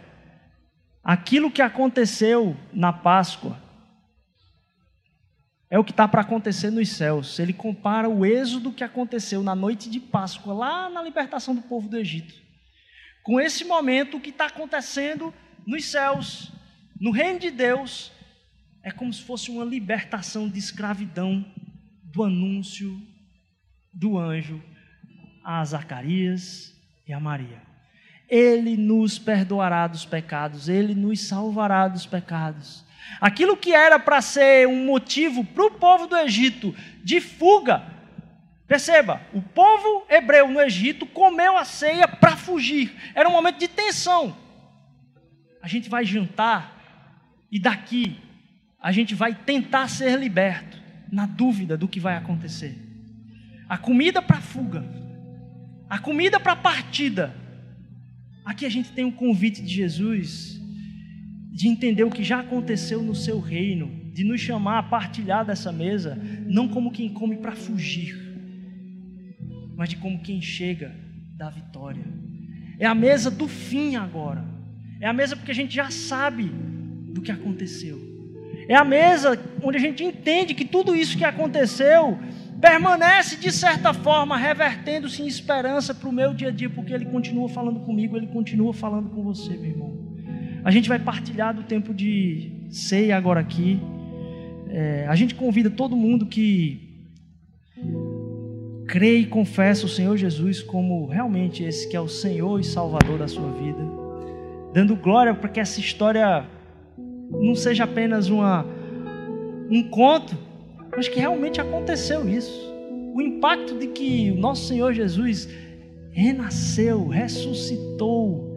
aquilo que aconteceu na Páscoa, é o que está para acontecer nos céus. Ele compara o êxodo que aconteceu na noite de Páscoa, lá na libertação do povo do Egito, com esse momento que está acontecendo nos céus, no reino de Deus. É como se fosse uma libertação de escravidão do anúncio do anjo a Zacarias e a Maria. Ele nos perdoará dos pecados, ele nos salvará dos pecados. Aquilo que era para ser um motivo para o povo do Egito de fuga. Perceba, o povo hebreu no Egito comeu a ceia para fugir. Era um momento de tensão. A gente vai jantar e daqui a gente vai tentar ser liberto, na dúvida do que vai acontecer. A comida para fuga, a comida para partida. Aqui a gente tem um convite de Jesus de entender o que já aconteceu no seu reino, de nos chamar a partilhar dessa mesa, não como quem come para fugir, mas de como quem chega da vitória. É a mesa do fim agora. É a mesa porque a gente já sabe do que aconteceu. É a mesa onde a gente entende que tudo isso que aconteceu permanece de certa forma revertendo-se em esperança para o meu dia a dia, porque Ele continua falando comigo, Ele continua falando com você, meu irmão. A gente vai partilhar do tempo de ceia agora aqui. É, a gente convida todo mundo que crê e confessa o Senhor Jesus como realmente esse que é o Senhor e Salvador da sua vida, dando glória para que essa história não seja apenas uma, um conto, mas que realmente aconteceu isso. O impacto de que o nosso Senhor Jesus renasceu, ressuscitou,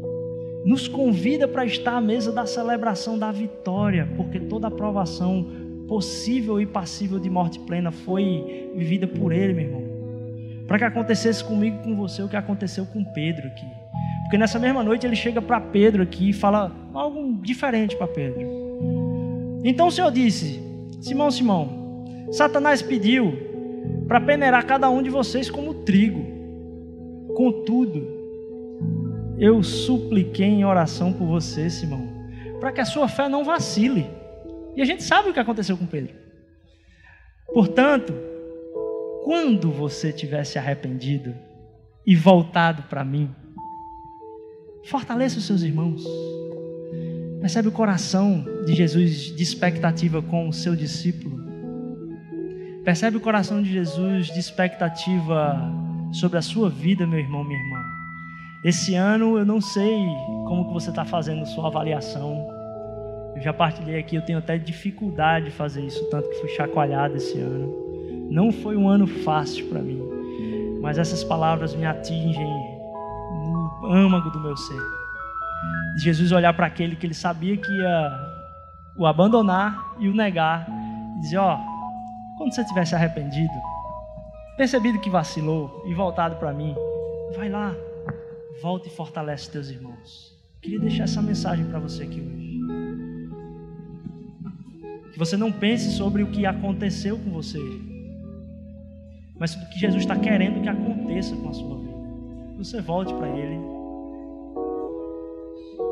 nos convida para estar à mesa da celebração da vitória, porque toda a provação possível e passível de morte plena foi vivida por Ele, meu irmão. Para que acontecesse comigo e com você o que aconteceu com Pedro aqui. Porque nessa mesma noite ele chega para Pedro aqui e fala algo diferente para Pedro. Então o Senhor disse: Simão, Simão, Satanás pediu para peneirar cada um de vocês como trigo. Contudo, eu supliquei em oração por você, Simão, para que a sua fé não vacile. E a gente sabe o que aconteceu com Pedro. Portanto, quando você tiver se arrependido e voltado para mim, fortaleça os seus irmãos. Percebe o coração de Jesus de expectativa com o seu discípulo? Percebe o coração de Jesus de expectativa sobre a sua vida, meu irmão, minha irmã? Esse ano eu não sei como que você está fazendo sua avaliação. Eu já partilhei aqui, eu tenho até dificuldade de fazer isso, tanto que fui chacoalhado esse ano. Não foi um ano fácil para mim, mas essas palavras me atingem no âmago do meu ser. Jesus olhar para aquele que ele sabia que ia o abandonar e o negar. E dizer: Ó, oh, quando você tivesse arrependido, percebido que vacilou e voltado para mim, vai lá, volta e fortalece teus irmãos. Queria deixar essa mensagem para você aqui hoje. Que você não pense sobre o que aconteceu com você, mas o que Jesus está querendo que aconteça com a sua vida. Você volte para Ele.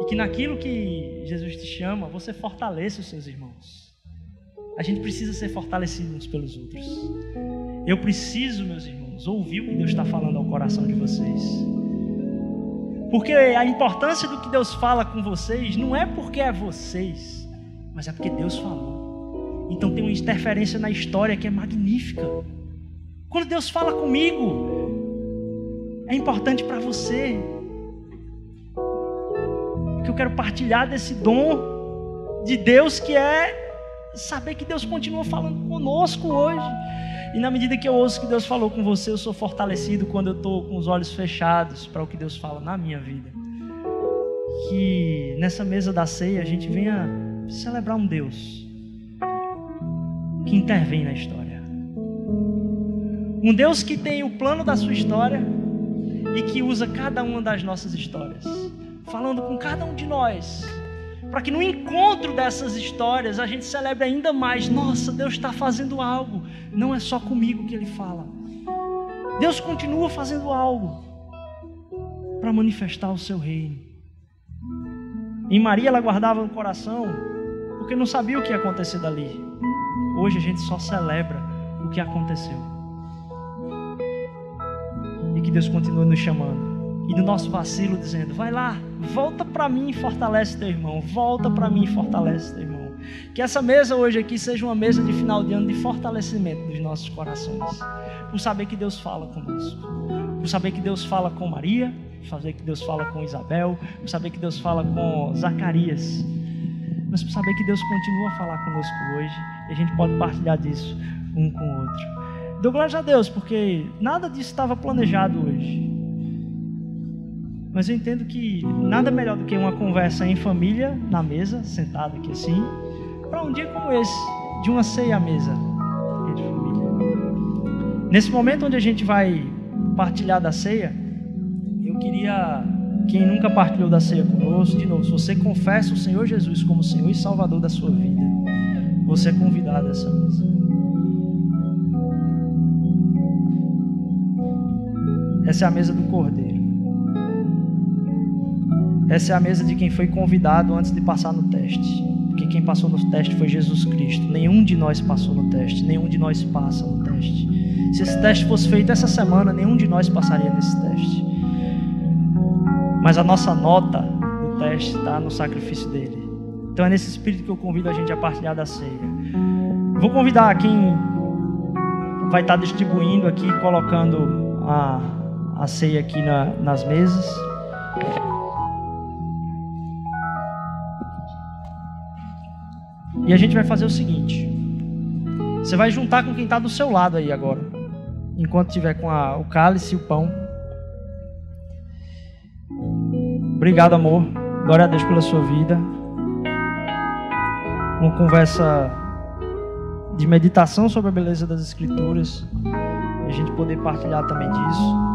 E que naquilo que Jesus te chama, você fortaleça os seus irmãos. A gente precisa ser fortalecidos uns pelos outros. Eu preciso, meus irmãos, ouvir o que Deus está falando ao coração de vocês. Porque a importância do que Deus fala com vocês não é porque é vocês, mas é porque Deus falou. Então tem uma interferência na história que é magnífica. Quando Deus fala comigo, é importante para você. Porque eu quero partilhar desse dom de Deus que é saber que Deus continua falando conosco hoje. E na medida que eu ouço que Deus falou com você, eu sou fortalecido quando eu estou com os olhos fechados para o que Deus fala na minha vida. Que nessa mesa da ceia a gente venha celebrar um Deus que intervém na história. Um Deus que tem o plano da sua história e que usa cada uma das nossas histórias, falando com cada um de nós para que no encontro dessas histórias a gente celebre ainda mais. Nossa, Deus está fazendo algo. Não é só comigo que Ele fala. Deus continua fazendo algo para manifestar o seu reino. Em Maria ela guardava no coração, porque não sabia o que ia acontecer dali. Hoje a gente só celebra o que aconteceu. E que Deus continua nos chamando e no nosso vacilo dizendo: vai lá, volta para mim e fortalece teu irmão, volta para mim e fortalece teu irmão. Que essa mesa hoje aqui seja uma mesa de final de ano de fortalecimento dos nossos corações, por saber que Deus fala conosco, por saber que Deus fala com Maria, por saber que Deus fala com Isabel, por saber que Deus fala com Zacarias, mas por saber que Deus continua a falar conosco hoje e a gente pode partilhar disso um com o outro. Dou glória a Deus, porque nada disso estava planejado hoje. Mas eu entendo que nada melhor do que uma conversa em família, na mesa, sentado aqui assim, para um dia como esse, de uma ceia à mesa entre família. Nesse momento onde a gente vai partilhar da ceia, eu queria, quem nunca partilhou da ceia conosco, de novo, se você confessa o Senhor Jesus como Senhor e Salvador da sua vida, você é convidado a essa mesa. Essa é a mesa do Cordeiro. Essa é a mesa de quem foi convidado antes de passar no teste. Porque quem passou no teste foi Jesus Cristo. Nenhum de nós passou no teste, nenhum de nós passa no teste. Se esse teste fosse feito essa semana, nenhum de nós passaria nesse teste. Mas a nossa nota do teste está no sacrifício dele. Então é nesse espírito que eu convido a gente a partilhar da ceia. Vou convidar quem vai estar distribuindo aqui, colocando a, a ceia aqui na, nas mesas. E a gente vai fazer o seguinte: você vai juntar com quem está do seu lado aí agora, enquanto tiver com a, o cálice e o pão. Obrigado, amor. Glória a Deus pela sua vida. Uma conversa de meditação sobre a beleza das Escrituras. A gente poder partilhar também disso.